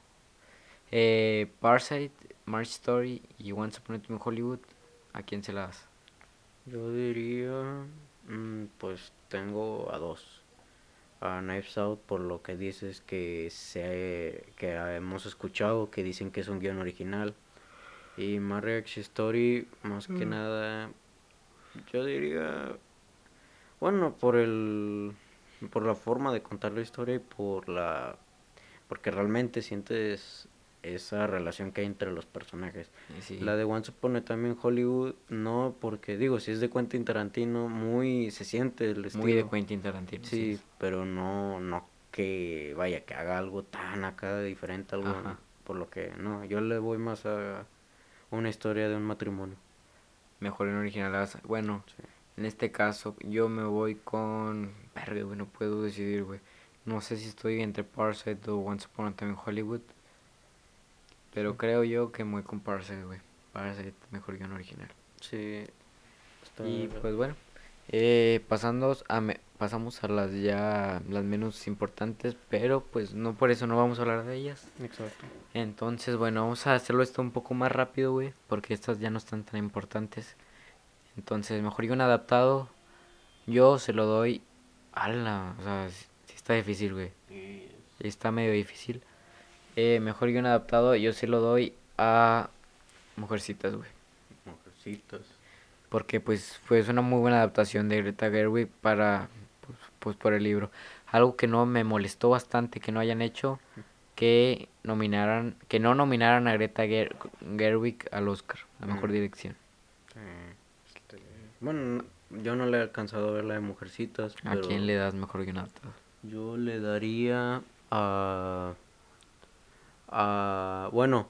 Eh, Parasite, March Story y Once Upon a Time in Hollywood, ¿a quién se las? Yo diría, mm, pues tengo a dos. A Knives Out por lo que dices que se que hemos escuchado que dicen que es un guion original. Y Marriage Story, más que nada, yo diría, bueno, por el, por la forma de contar la historia y por la, porque realmente sientes esa relación que hay entre los personajes. Sí. La de Once Upon a Time in Hollywood, no, porque digo, si es de Quentin Tarantino, muy se siente el estilo. Muy de Quentin Tarantino. Sí, pero no, no que vaya, que haga algo tan acá diferente, algo Ajá. por lo que, no, yo le voy más a una historia de un matrimonio. Mejor en original. Bueno, Sí. en este caso, yo me voy con. Verga, güey, no puedo decidir, güey. No sé si estoy entre Parasite o Once Upon a Time in Hollywood. pero creo yo que muy con Parasite, güey. Parasite, mejor guion original. Sí. está- Y pues bueno, eh, pasando a me- pasamos a las ya las menos importantes, pero pues no por eso no vamos a hablar de ellas. Exacto. Entonces, bueno, vamos a hacerlo esto un poco más rápido, güey, porque estas ya no están tan importantes. Entonces, mejor guion adaptado, yo se lo doy a la, o sea, sí sí está difícil, güey. Sí Está medio difícil. Eh, mejor guion adaptado, yo se lo doy a Mujercitas, güey. Mujercitas. Porque pues fue una muy buena adaptación de Greta Gerwig para pues, pues, por el libro. Algo que no me molestó bastante que no hayan hecho que nominaran que no nominaran a Greta Ger- Gerwig al Oscar, a mejor Mm. dirección. Este, bueno, yo no le he alcanzado a ver la de Mujercitas. ¿A quién le das mejor guion adaptado? Yo le daría a. a. Bueno,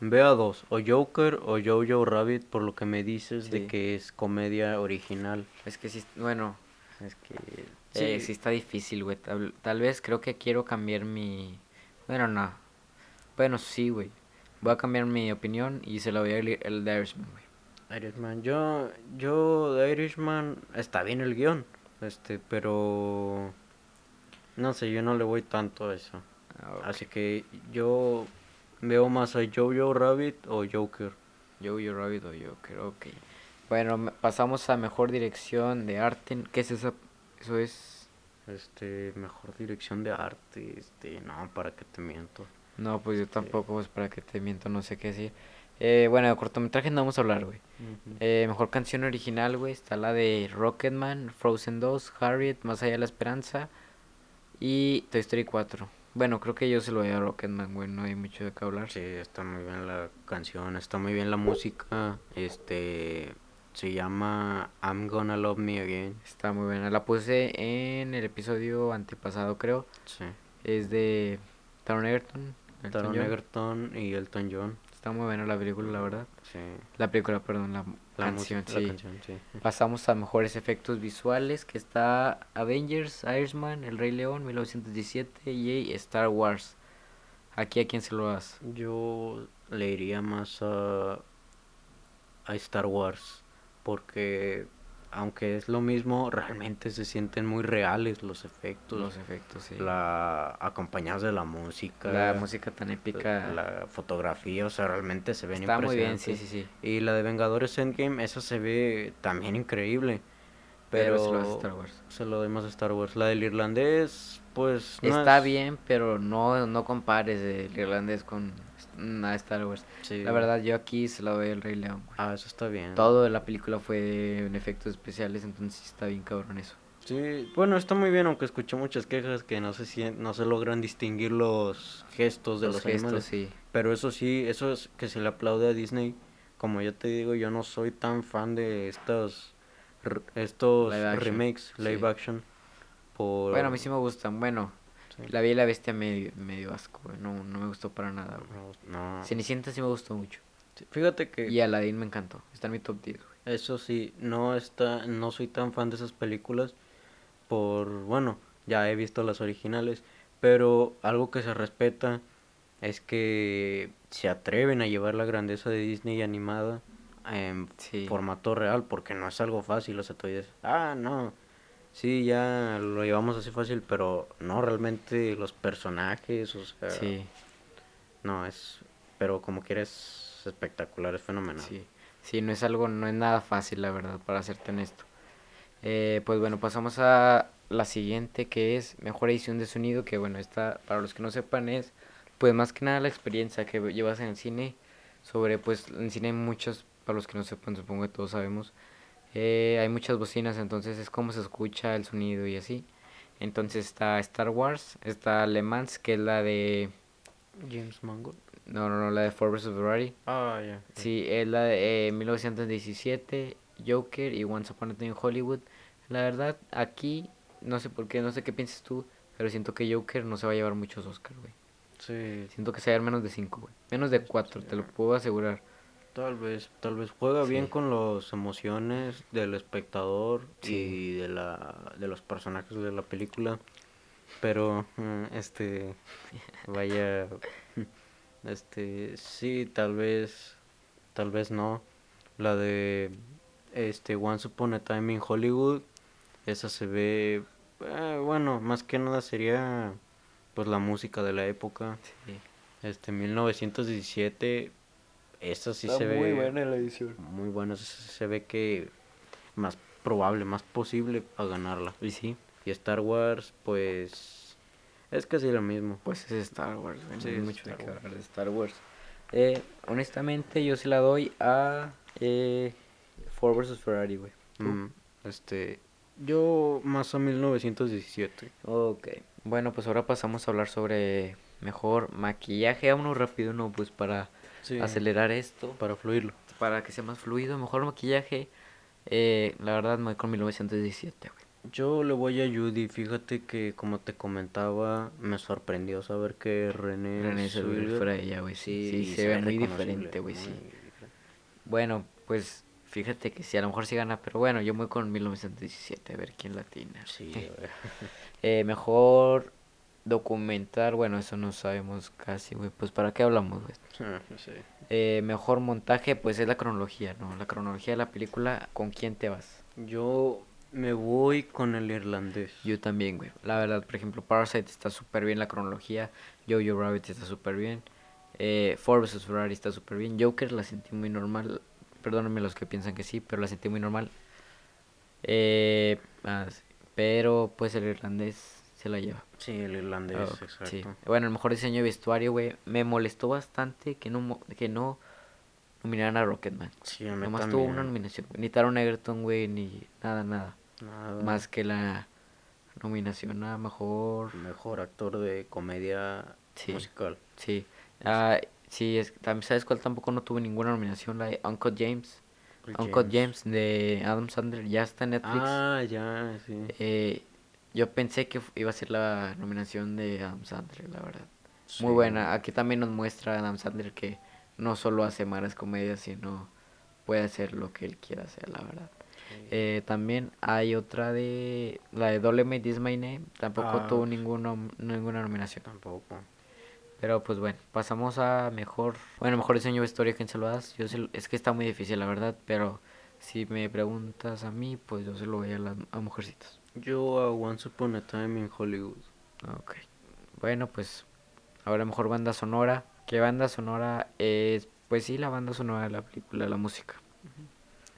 ve a dos: o Joker o Jojo Rabbit, por lo que me dices Sí. de que es comedia original. Es que sí, bueno, Es que. eh, sí está difícil, güey. Tal, tal vez creo que quiero cambiar mi bueno, no. Bueno, sí, güey. Voy a cambiar mi opinión y se la voy a el, el de Irishman, güey. Irishman, yo, yo de Irishman está bien el guion, este, pero no sé, yo no le voy tanto a eso. Ah. Así que yo veo más a Jojo Rabbit o Joker. Jojo Rabbit o Joker, ok. Bueno, pasamos a mejor dirección de arte. ¿Qué es eso? Eso es... Este, mejor dirección de arte, este, no, para que te miento. No, pues yo tampoco, pues para que te miento, no sé qué decir. Eh, bueno, de cortometraje no vamos a hablar, güey. Eh, mejor canción original, güey, está la de Rocketman, Frozen 2, Harriet, Más allá de la esperanza y Toy Story 4. Bueno, creo que yo se lo voy a Rocketman, güey, no hay mucho de qué hablar. Sí, está muy bien la canción, está muy bien la música, este, se llama I'm Gonna Love Me Again, Está muy buena. La puse en el episodio antepasado, creo. sí. Es de Taron Egerton. Taron. Egerton y Elton John, Está muy buena la película, la verdad. sí. La película, perdón, la, La canción, la sí. Pasamos a mejores efectos visuales, que está Avengers, Irishman, El Rey León, 1917 y Star Wars. Aquí a quién se lo das. Yo le iría más a, a Star Wars, porque aunque es lo mismo, realmente se sienten muy reales los efectos, Los efectos, sí. la acompañados de la música, La música tan épica. la fotografía, o sea, realmente se ven está muy bien, sí, impresionantes. sí, sí. Y la de Vengadores Endgame, esa se ve también increíble. Pero, Pero, se lo Star Wars. se lo doy más a Star Wars. La del irlandés, pues no Está es- bien, pero no, no compares el irlandés con nada de Star Wars. sí. La verdad, yo aquí se lo doy al Rey León. güey. Ah, eso está bien. Todo de la película fue en efectos especiales, entonces sí está bien cabrón eso. Sí, bueno, está muy bien, aunque escuché muchas quejas que no se no se logran distinguir los gestos de los, gestos, animales. sí. Pero eso sí, eso es que se le aplaude a Disney. Como ya te digo, yo no soy tan fan de estos estos Live remakes live sí. action. Por... Bueno, a mí sí me gustan. Bueno, sí. La Bella y la Bestia medio, medio asco, güey. No, no me gustó para nada, güey. No, no. Cenicienta sí me gustó mucho. Sí, Fíjate que Y Aladdin me encantó. Está en mi top 10, güey. Eso sí, no está, no soy tan fan de esas películas por, bueno, ya he visto las originales, pero algo que se respeta es que se atreven a llevar la grandeza de Disney animada en Sí. formato real, porque no es algo fácil, o sea, tú dices, ah, no, sí, ya lo llevamos así fácil, pero no, realmente los personajes, o sea, Sí, no, es, pero como quieres, espectacular, es fenomenal. sí. Sí, no es algo, no es nada fácil, la verdad, para serte honesto. Eh, pues bueno, pasamos a la siguiente que es mejor edición de sonido, que bueno, esta, para los que no sepan, es pues más que nada la experiencia que llevas en el cine sobre, pues en cine hay muchos, para los que no sepan, supongo que todos sabemos, eh, hay muchas bocinas, entonces es como se escucha el sonido y así. Entonces está Star Wars, está Le Mans, que es la de, James Mangold. no, no, no, la de Ford vs Ferrari. Ah, ya. Sí, es la de eh, 1917, Joker y Once Upon a Time in Hollywood. La verdad, aquí, no sé por qué, no sé qué piensas tú, pero siento que Joker no se va a llevar muchos Oscars, güey. Sí, Siento que se va a llevar menos de 5, güey. Menos de 4, te lo puedo asegurar. Tal vez, tal vez juega bien con las emociones del espectador Sí. y de la de los personajes de la película, pero mm, este vaya Este, sí, tal vez, tal vez no. La de, este, Once Upon a Time in Hollywood, esa se ve, eh, bueno, más que nada sería, pues, la música de la época. Sí. Este, 1917, esa sí se ve la edición. muy buena, se, se ve que más probable, más posible a ganarla. Y sí, Y Star Wars, pues, es casi lo mismo. pues es Star Wars, no Sí, es mucho de Star qué Wars. hablar de Star Wars. Eh, honestamente, yo se la doy a eh, Ford vs Ferrari, güey. Mm, este, yo más a 1917. Ok. Bueno, pues ahora pasamos a hablar sobre mejor maquillaje. Vámonos rápido, ¿no? Pues para Sí, acelerar esto, para fluirlo. para que sea más fluido. Mejor maquillaje. Eh, la verdad, me voy con 1917, güey. Yo le voy a Judy, fíjate que como te comentaba, me sorprendió saber que René, René Zellweger Zellweger- fuera ella, güey. Sí, sí, y se, ve muy diferente, güey, sí. diferente. Bueno, pues fíjate que sí, a lo mejor sí gana, pero bueno, yo voy con 1917, a ver quién latina. Sí. Eh, mejor documental, bueno, eso no sabemos casi, güey. Pues para qué hablamos, güey. Ah, sí. Eh, mejor montaje, pues es la cronología, ¿no? La cronología de la película, ¿con quién te vas? Yo me voy con el irlandés. Yo también, güey. La verdad, por ejemplo, Parasite está súper bien la cronología. Jojo Rabbit está súper bien. Eh, Ford vs Ferrari está súper bien. Joker la sentí muy normal. Perdónenme los que piensan que sí, pero la sentí muy normal. Eh, ah, sí. Pero pues el irlandés se la lleva. Sí, el irlandés, Oh, exacto. sí. Bueno, el mejor diseño de vestuario, güey. Me molestó bastante que no, que no nominaran a Rocketman. Sí, a mí Nomás tuvo una nominación. Ni Taron Egerton, güey, ni nada, nada. Nada. Más que la nominación a mejor. Mejor actor de comedia Sí. musical. Sí. Ah, sí, es, también sabes cuál tampoco no tuvo ninguna nominación, la de Uncle James. Uncle James de Adam Sandler ya está en Netflix. Ah, ya, sí. Eh, yo pensé que iba a ser la nominación de Adam Sandler, la verdad. Sí. Muy buena. Aquí también nos muestra Adam Sandler que no solo hace malas comedias, sino puede hacer lo que él quiera hacer, la verdad. Sí. Eh, también hay otra de la de Doleme This My Name, tampoco Ah, tuvo ninguno, ninguna nominación. Tampoco. Pero pues bueno, pasamos a mejor, bueno, mejor diseño de vestuario, ¿quién se lo das? Yo se es que está muy difícil, la verdad, pero si me preguntas a mí, pues yo se lo voy a las a mujercitas. Yo a Once Upon a Time in Hollywood. Ok. Bueno, pues ahora mejor banda sonora. ¿Qué banda sonora es? Pues sí, la banda sonora de la película, la música.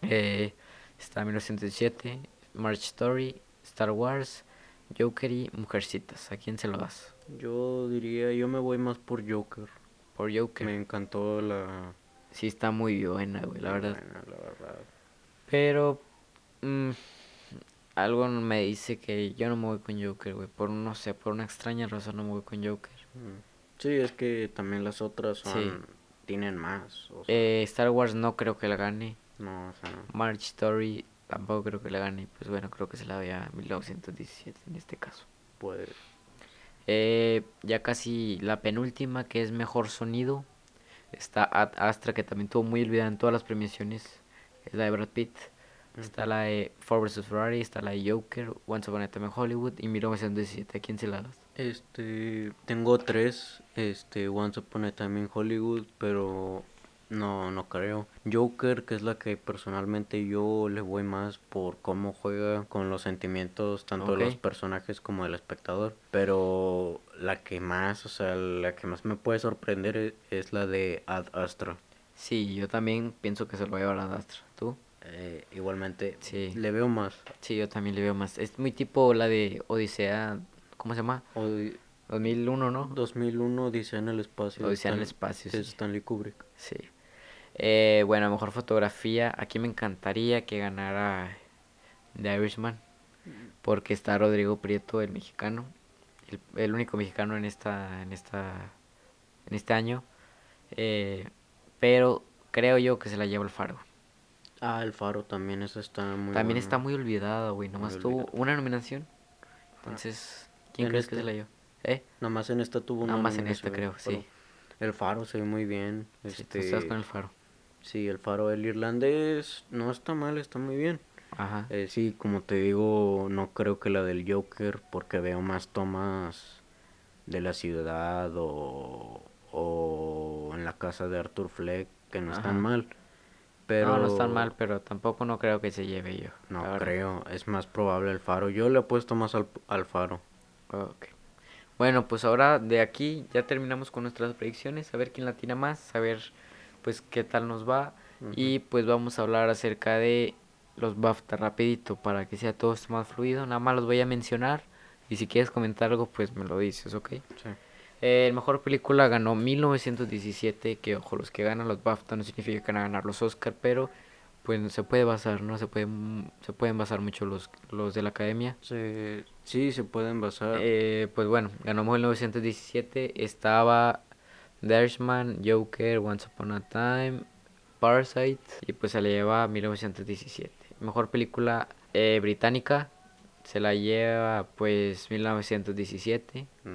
Eh, está 1917, March Story, Star Wars, Joker y Mujercitas. ¿A quién se lo das? Yo diría, yo me voy más por Joker. Por Joker. Me encantó la... Sí, está muy buena, güey, la verdad. buena, la verdad. Pero mm, algo me dice que yo no me voy con Joker, güey. Por no sé, por una extraña razón no me voy con Joker. Mm. Sí, es que también las otras son... Sí. Tienen más. O sea, Eh, Star Wars no creo que la gane. no, o sea, no. March Story tampoco creo que la gane. Pues bueno, creo que se la doy a 1917 en este caso. Puede... Eh, ya casi la penúltima, que es mejor sonido. Está Ad Astra, que también tuvo muy olvidada en todas las premiaciones. Es la de Brad Pitt. Está la de Ford vs Ferrari, está la de Joker, Once Upon a Time in Hollywood y 1917. ¿A quién se la das? Este, tengo tres, este, Once Upon a Time in Hollywood, pero no, no creo. Joker, que es la que personalmente yo le voy más por cómo juega con los sentimientos tanto de los personajes como del espectador, pero la que más, o sea, la que más me puede sorprender e- es, la de Ad Astra. Sí, yo también pienso que se lo va a llevar a Astra. Eh, igualmente, Sí. le veo más. Sí, yo también le veo más. Es muy tipo la de Odisea, ¿cómo se llama? O 2001, ¿no? 2001, Dice en el espacio. Odisea en el espacio, de sí. Stanley Kubrick. Sí. Eh, bueno, mejor fotografía. Aquí me encantaría que ganara The Irishman. Porque está Rodrigo Prieto, el mexicano. El, el único mexicano en esta. en esta. en este año. Eh, pero creo yo que se la lleva el faro. Ah, el faro también, esa está muy También buena. está muy olvidado, güey. Nomás Muy tuvo una nominación. Entonces, ¿quién En crees que se la lleva? ¿Eh? Nada más en esta tuvo una Nada más en esta, creo, sí. El faro se ve muy bien. Sí, tú Este, estás con el faro. sí, el faro el irlandés no está mal, está muy bien. Ajá. Eh, sí, como te digo, no creo que la del Joker porque veo más tomas de la ciudad o, o casa de Arthur Fleck, que no Ajá. están mal. Pero No, no están mal, pero tampoco no creo que se lleve yo. No creo, es más probable el faro. Yo le apuesto más al, al faro. Ok. Bueno, pues ahora de aquí ya terminamos con nuestras predicciones, a ver quién la tiene más, a ver pues qué tal nos va y pues vamos a hablar acerca de los BAFTA rapidito para que sea todo esto más fluido, nada más los voy a mencionar y si quieres comentar algo pues me lo dices, ¿ok? Sí. Eh, el mejor película ganó 1917, que ojo, los que ganan los BAFTA no significa que van a ganar los Oscar, pero pues se puede basar, ¿no? Se pueden, se pueden basar mucho los, los de la academia. Se- sí, se pueden basar. Eh, pues bueno, ganó 1917. Estaba Dershman, Joker, Once Upon a Time, Parasite. Y pues se la lleva 1917. Mejor película eh, británica. Se la lleva pues 1917. Mm,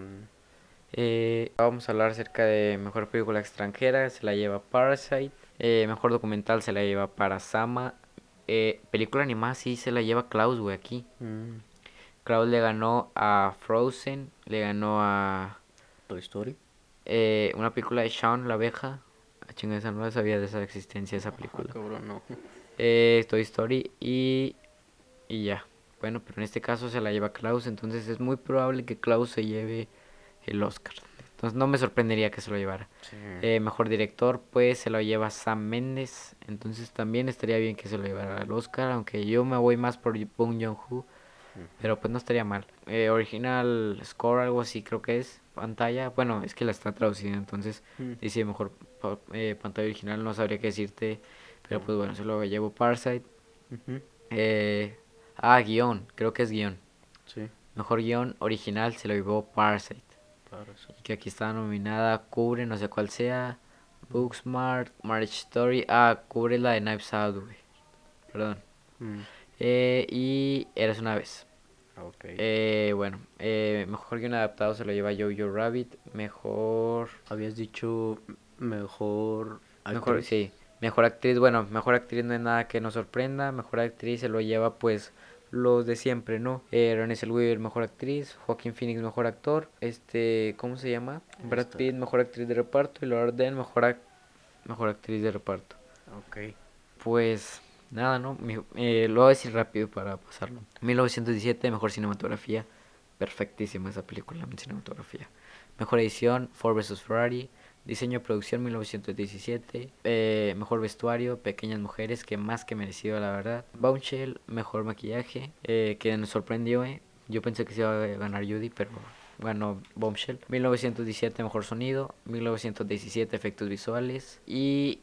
Eh, vamos a hablar acerca de mejor película extranjera. Se la lleva Parasite. Eh, mejor documental se la lleva Parasama. Eh, película animada sí se la lleva Klaus, güey, aquí. mm, Klaus le ganó a Frozen, le ganó a Toy Story. eh, una película de Shaun la abeja. A chinga, esa no sabía de esa existencia esa Ah, película. cabrón, no. Eh, Toy Story y, y ya. Bueno, pero en este caso se la lleva Klaus, entonces es muy probable que Klaus se lleve el Oscar. Entonces no me sorprendería que se lo llevara. Sí. Eh, mejor director, pues se lo lleva Sam Mendes. Entonces también estaría bien que se lo llevara al Oscar. Aunque yo me voy más por Bong Joon-ho. Pero pues no estaría mal. Eh, original score, algo así creo que es. Pantalla. Bueno, es que la está traducida. Entonces Mm. dice mejor eh, pantalla original. No sabría qué decirte. Pero pues bueno, se lo llevo Parasite. Ujú, Eh, ah, guion. Creo que es guion. Sí. Mejor guion original se lo llevó Que aquí está nominada, cubre, no sé cuál sea, Booksmart, Marriage Story, ah, cubre la de Knives Out, güey, perdón, Mm, eh, y Eres una vez, ok. eh, bueno, eh, mejor guion adaptado se lo lleva Jojo Rabbit, mejor, Habías dicho mejor. mejor, actriz. sí, mejor actriz, bueno, mejor actriz no es nada que nos sorprenda, mejor actriz se lo lleva pues los de siempre, ¿no? Eh, Renée Zellweger, mejor actriz, Joaquin Phoenix, mejor actor, este, ¿cómo se llama? Brad. Pitt, mejor actriz de reparto y Laura Dern, mejor, ac- mejor actriz de reparto. Ok. Pues nada, ¿no? Mi- eh, lo voy a decir rápido para pasarlo. 1917, mejor cinematografía. Perfectísima esa película en cinematografía. Mejor edición, Ford vs Ferrari. Diseño y producción, 1917. Eh, mejor vestuario, Pequeñas Mujeres, que más que merecido, la verdad. Bombshell, mejor maquillaje, eh, que nos sorprendió, eh. Yo pensé que se iba a ganar Judy, pero bueno, Bombshell. 1917, mejor sonido. 1917, efectos visuales. Y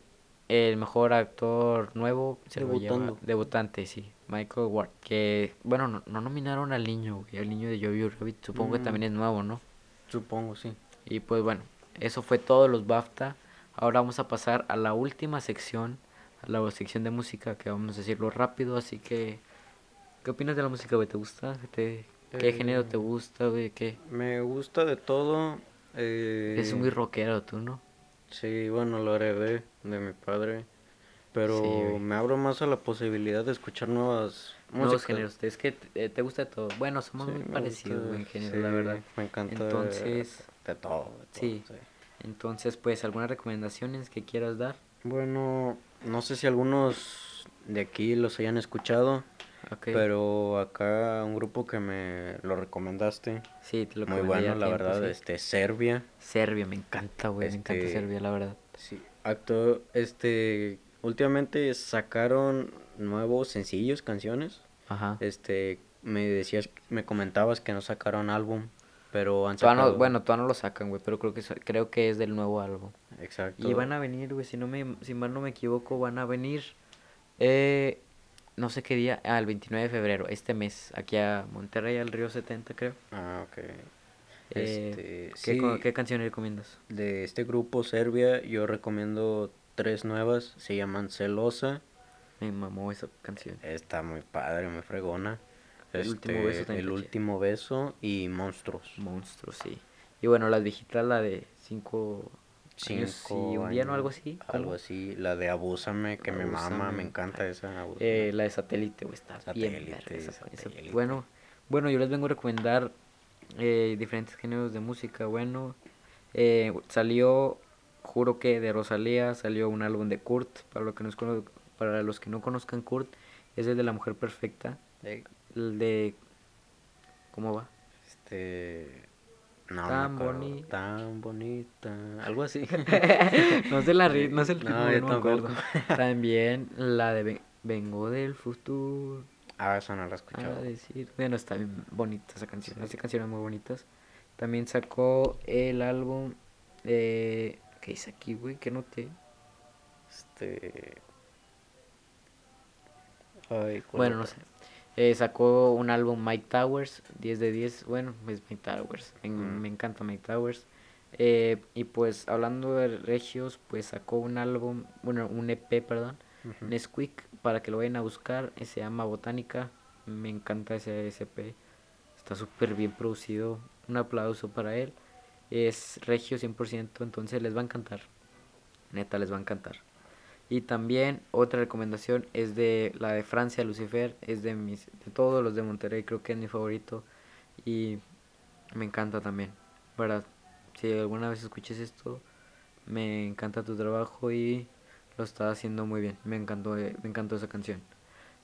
el mejor actor nuevo se lo lleva- Debutando. debutante, sí, Michael Ward. Que, bueno, no, no nominaron al niño, güey, al niño de Jojo Rabbit. Supongo que Mm. también es nuevo, ¿no? Supongo, sí. Y pues bueno, eso fue todo los BAFTA. Ahora vamos a pasar a la última sección, a la sección de música, que vamos a decirlo rápido. Así que, ¿qué opinas de la música, güey? ¿Te gusta? ¿Te- ¿Qué Eh, género te gusta, güey? ¿Qué? Me gusta de todo. Eh, Es muy rockero tú, ¿no? Sí, bueno, lo heredé de mi padre. Pero Sí, me abro más a la posibilidad de escuchar nuevas Nuevos músicas. géneros. Es que te, te gusta todo. Bueno, somos Sí, muy parecidos, gusta, en género, sí, la verdad. Me encanta Entonces, de todo. de todo, sí. Entonces, pues, ¿algunas recomendaciones que quieras dar? Bueno, no sé si algunos de aquí los hayan escuchado, pero acá un grupo que me lo recomendaste, sí, te lo muy bueno, la tiempo, verdad, sí. este Serbia. Serbia, me encanta, güey, me encanta Este, Serbia, la verdad. Sí, acto, este, últimamente sacaron nuevos sencillos, canciones. Ajá. Este, me decías, me comentabas que no sacaron álbum, pero han Todavía no- sacado. bueno, todavía no lo sacan, güey, pero creo que creo que es del nuevo álbum. exacto. Y van a venir, güey, si no me si mal no me equivoco, van a venir eh no sé qué día, ah, el 29 de febrero, este mes, aquí a Monterrey al Río 70, creo. Ah, ok. Eh, Este, ¿qué, sí, ¿Qué canción recomiendas? de este grupo Serbia, yo recomiendo tres nuevas, se llaman Celosa, Me mamó esa canción. está muy padre, muy fregona. El último Este, beso también El está último beso y Monstruos. Monstruo, sí. Y bueno, las viejitas, la de 5 años Cinco y un día, ¿no? años, Algo así. Algo así, la de Abúsame, que me mama, me encanta esa. Eh, la de satélite, güey, está bien verga esa-. Bueno, bueno, yo les vengo a recomendar eh, diferentes géneros de música. Bueno, eh, salió Juro que de Rosalía salió un álbum de Kurt. Para, lo que no es cono- para los que no conozcan Kurt, es el de La Mujer Perfecta. El de... ¿Cómo va? Este. No, Tan boni- Tan bonita. Algo así. no sé la ri- no sé el No, ritmo, yo no me acuerdo. También la de Ven- Vengo del futuro ah, eso no lo he a escuchado. decir. Bueno, está bien bonita esa canción. Hace canciones muy bonitas. También sacó el álbum. Eh, ¿Qué dice aquí, güey? ¿Qué noté? Este. Ay, ¿cuál Bueno, no sé. Eh, sacó un álbum Mike Towers, 10 de 10. Bueno, es Mike Towers. Me, Mm. me encanta Mike Towers. Eh, y pues hablando de Regios, pues sacó un álbum, bueno, un EP, perdón, Ujú. Nesquik, para que lo vayan a buscar. Se llama Botánica. Me encanta ese SP. Está súper bien producido. Un aplauso para él. Es Regio 100%, entonces les va a encantar. Neta, les va a encantar. Y también otra recomendación es de la de Francia, Lucifer. Es de mis, de todos los de Monterrey, creo que es mi favorito. Y me encanta también. ¿Verdad? Si alguna vez escuches esto, me encanta tu trabajo y lo estás haciendo muy bien. Me encantó, eh, me encantó esa canción.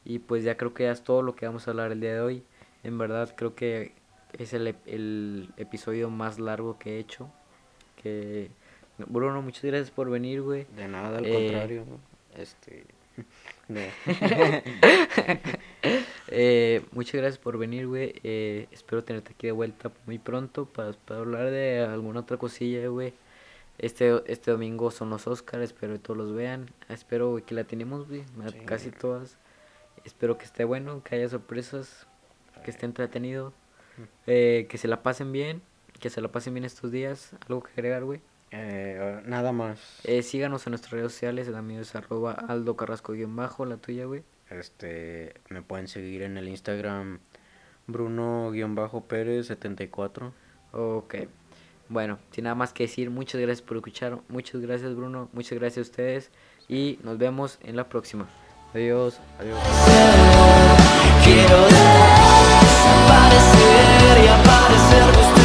Y pues ya creo que ya es todo lo que vamos a hablar el día de hoy. En verdad creo que es el, el episodio más largo que he hecho. Que Bruno, muchas gracias por venir, güey. De nada, al Eh, contrario. Este. no. Eh, muchas gracias por venir, güey. Eh, espero tenerte aquí de vuelta muy pronto para, para hablar de alguna otra cosilla, güey. Este, este domingo son los Oscars, espero que todos los vean. Espero güey, que la tenemos, güey, Sí. casi todas. Espero que esté bueno, que haya sorpresas, que esté entretenido, eh, que se la pasen bien, que se la pasen bien estos días. ¿Algo que agregar, güey? Eh, nada más. Eh, síganos en nuestras redes sociales, el mío es arroba Aldo Carrasco-bajo, la tuya, güey. Este. Me pueden seguir en el Instagram Bruno-Pérez74. Ok. Bueno, sin nada más que decir, muchas gracias por escuchar. Muchas gracias, Bruno. Muchas gracias a ustedes. Y nos vemos en la próxima. Adiós. Adiós. Quiero desaparecer y aparecer